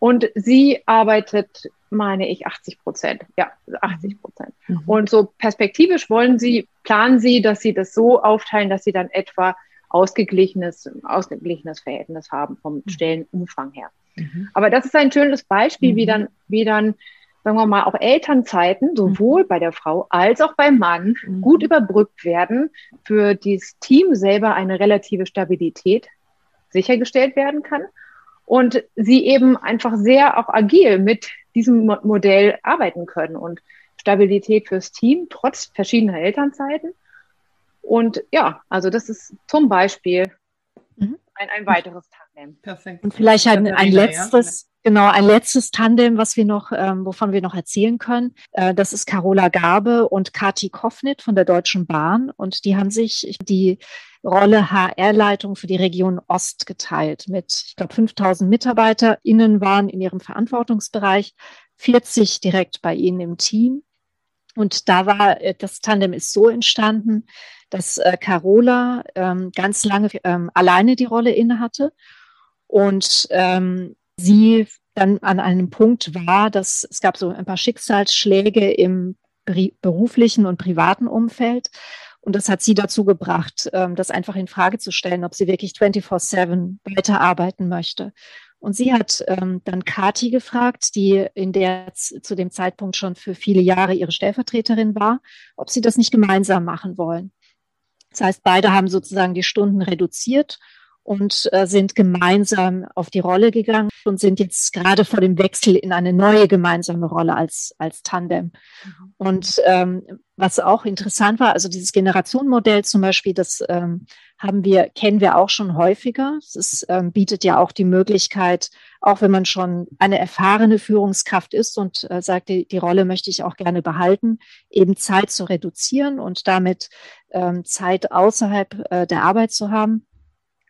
Und sie arbeitet, meine ich, 80 Prozent. Ja, 80 Prozent. Mhm. Und so perspektivisch wollen sie, planen sie, dass sie das so aufteilen, dass sie dann etwa ausgeglichenes, ausgeglichenes Verhältnis haben vom mhm. Stellenumfang her. Mhm. Aber das ist ein schönes Beispiel, wie mhm. dann, wie dann sagen wir mal, auch Elternzeiten, sowohl mhm. bei der Frau als auch beim Mann, mhm. gut überbrückt werden, für das Team selber eine relative Stabilität sichergestellt werden kann und sie eben einfach sehr auch agil mit diesem Modell arbeiten können und Stabilität fürs Team trotz verschiedener Elternzeiten. Und ja, also das ist zum Beispiel mhm. ein, ein weiteres Tandem. Perfekt. Und vielleicht ein, ein letztes, Genau, ein letztes Tandem, was wir noch, ähm, wovon wir noch erzählen können, äh, das ist Carola Gabe und Kati Kofnit von der Deutschen Bahn. Und die haben sich die Rolle HR-Leitung für die Region Ost geteilt mit, ich glaube, 5000 MitarbeiterInnen waren in ihrem Verantwortungsbereich, 40 direkt bei ihnen im Team. Und da war, äh, das Tandem ist so entstanden, dass äh, Carola ähm, ganz lange ähm, alleine die Rolle innehatte und ähm, sie dann an einem Punkt war, dass es gab so ein paar Schicksalsschläge im beruflichen und privaten Umfeld. Und das hat sie dazu gebracht, ähm, das einfach in Frage zu stellen, ob sie wirklich 24-7 weiterarbeiten möchte. Und sie hat ähm, dann Kati gefragt, die in der zu dem Zeitpunkt schon für viele Jahre ihre Stellvertreterin war, ob sie das nicht gemeinsam machen wollen. Das heißt, beide haben sozusagen die Stunden reduziert und äh, sind gemeinsam auf die Rolle gegangen und sind jetzt gerade vor dem Wechsel in eine neue gemeinsame Rolle als, als Tandem. Mhm. Und ähm, was auch interessant war, also dieses Generationenmodell zum Beispiel, das ähm, haben wir, kennen wir auch schon häufiger. Es ähm, bietet ja auch die Möglichkeit, auch wenn man schon eine erfahrene Führungskraft ist und äh, sagt, die, die Rolle möchte ich auch gerne behalten, eben Zeit zu reduzieren und damit ähm, Zeit außerhalb äh, der Arbeit zu haben.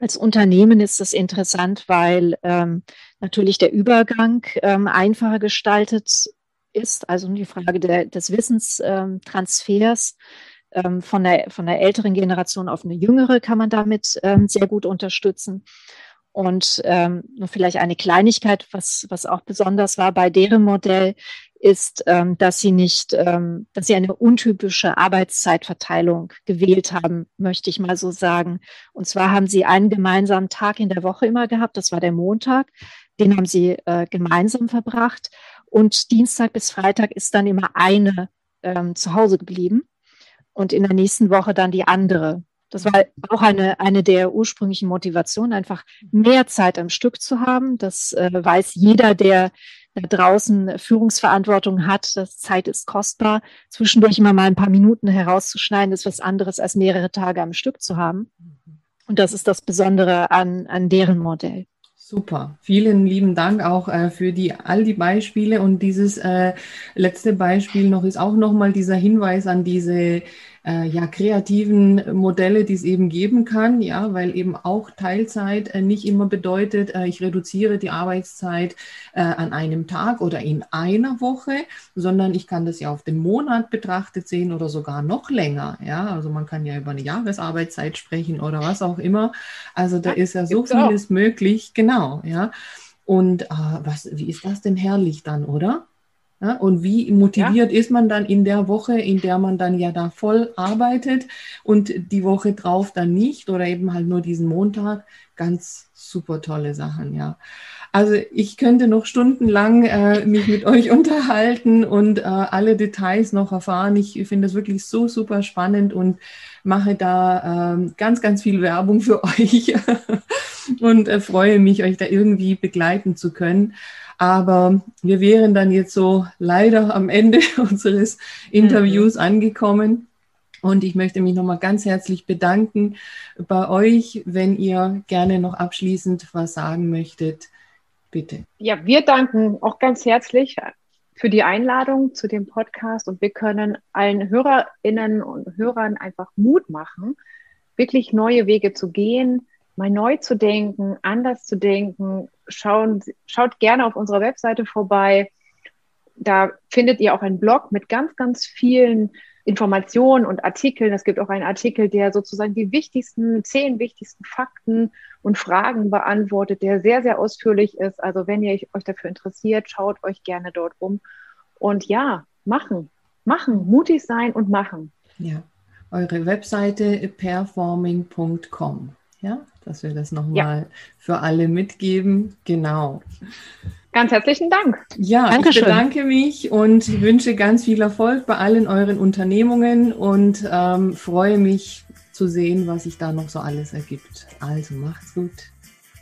Als Unternehmen ist das interessant, weil ähm, natürlich der Übergang ähm, einfacher gestaltet ist, also die Frage der, des Wissenstransfers ähm, von, der, von der älteren Generation auf eine jüngere kann man damit ähm, sehr gut unterstützen. Und ähm, nur vielleicht eine Kleinigkeit, was, was auch besonders war bei deren Modell, ist, ähm, dass sie nicht, ähm, dass sie eine untypische Arbeitszeitverteilung gewählt haben, möchte ich mal so sagen. Und zwar haben sie einen gemeinsamen Tag in der Woche immer gehabt, das war der Montag, den haben sie äh, gemeinsam verbracht. Und Dienstag bis Freitag ist dann immer eine ähm, zu Hause geblieben und in der nächsten Woche dann die andere. Das war auch eine, eine der ursprünglichen Motivationen, einfach mehr Zeit am Stück zu haben. Das äh, weiß jeder, der da draußen Führungsverantwortung hat. Das Zeit ist kostbar. Zwischendurch immer mal ein paar Minuten herauszuschneiden, ist was anderes als mehrere Tage am Stück zu haben. Und das ist das Besondere an, an deren Modell. Super. Vielen lieben Dank auch äh, für die, all die Beispiele. Und dieses äh, letzte Beispiel noch ist auch nochmal dieser Hinweis an diese äh, ja, kreativen Modelle, die es eben geben kann, ja, weil eben auch Teilzeit äh, nicht immer bedeutet, äh, ich reduziere die Arbeitszeit äh, an einem Tag oder in einer Woche, sondern ich kann das ja auf den Monat betrachtet sehen oder sogar noch länger, ja, also man kann ja über eine Jahresarbeitszeit sprechen oder was auch immer, also da ja, ist ja so vieles auch. möglich, genau, ja. Und äh, was, wie ist das denn herrlich dann, oder? Ja, und wie motiviert ja. ist man dann in der Woche, in der man dann ja da voll arbeitet und die Woche drauf dann nicht oder eben halt nur diesen Montag? Ganz super tolle Sachen, ja. Also ich könnte noch stundenlang äh, mich mit euch [laughs] unterhalten und äh, alle Details noch erfahren. Ich finde das wirklich so super spannend und mache da äh, ganz, ganz viel Werbung für [laughs] euch und äh, freue mich, euch da irgendwie begleiten zu können. Aber wir wären dann jetzt so leider am Ende [laughs] unseres Interviews mhm. angekommen. Und ich möchte mich nochmal ganz herzlich bedanken bei euch, wenn ihr gerne noch abschließend was sagen möchtet. Bitte. Ja, wir danken auch ganz herzlich für die Einladung zu dem Podcast und wir können allen Hörerinnen und Hörern einfach Mut machen, wirklich neue Wege zu gehen, mal neu zu denken, anders zu denken. Schauen, schaut gerne auf unserer Webseite vorbei. Da findet ihr auch einen Blog mit ganz, ganz vielen Informationen und Artikeln. Es gibt auch einen Artikel, der sozusagen die wichtigsten, zehn wichtigsten Fakten und Fragen beantwortet, der sehr, sehr ausführlich ist. Also wenn ihr euch dafür interessiert, schaut euch gerne dort um. Und ja, machen, machen, mutig sein und machen. Ja, eure Webseite performing.com. Ja, dass wir das nochmal ja. für alle mitgeben. Genau. Ganz herzlichen Dank. Ja, Dankeschön. ich bedanke mich und wünsche ganz viel Erfolg bei allen euren Unternehmungen und ähm, freue mich zu sehen, was sich da noch so alles ergibt. Also macht's gut.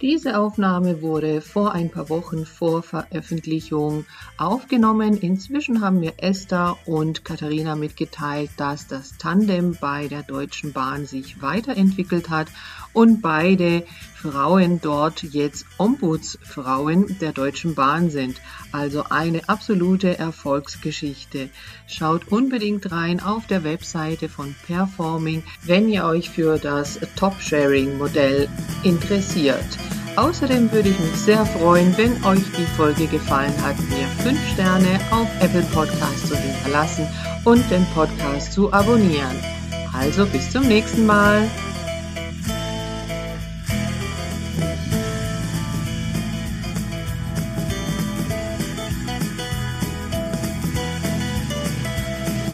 Diese Aufnahme wurde vor ein paar Wochen vor Veröffentlichung aufgenommen. Inzwischen haben mir Esther und Katharina mitgeteilt, dass das Tandem bei der Deutschen Bahn sich weiterentwickelt hat und beide Frauen dort jetzt Ombudsfrauen der Deutschen Bahn sind. Also eine absolute Erfolgsgeschichte. Schaut unbedingt rein auf der Webseite von Performing, wenn ihr euch für das Top-Sharing-Modell interessiert. Außerdem würde ich mich sehr freuen, wenn euch die Folge gefallen hat, mir 5 Sterne auf Apple Podcasts zu hinterlassen und den Podcast zu abonnieren. Also bis zum nächsten Mal.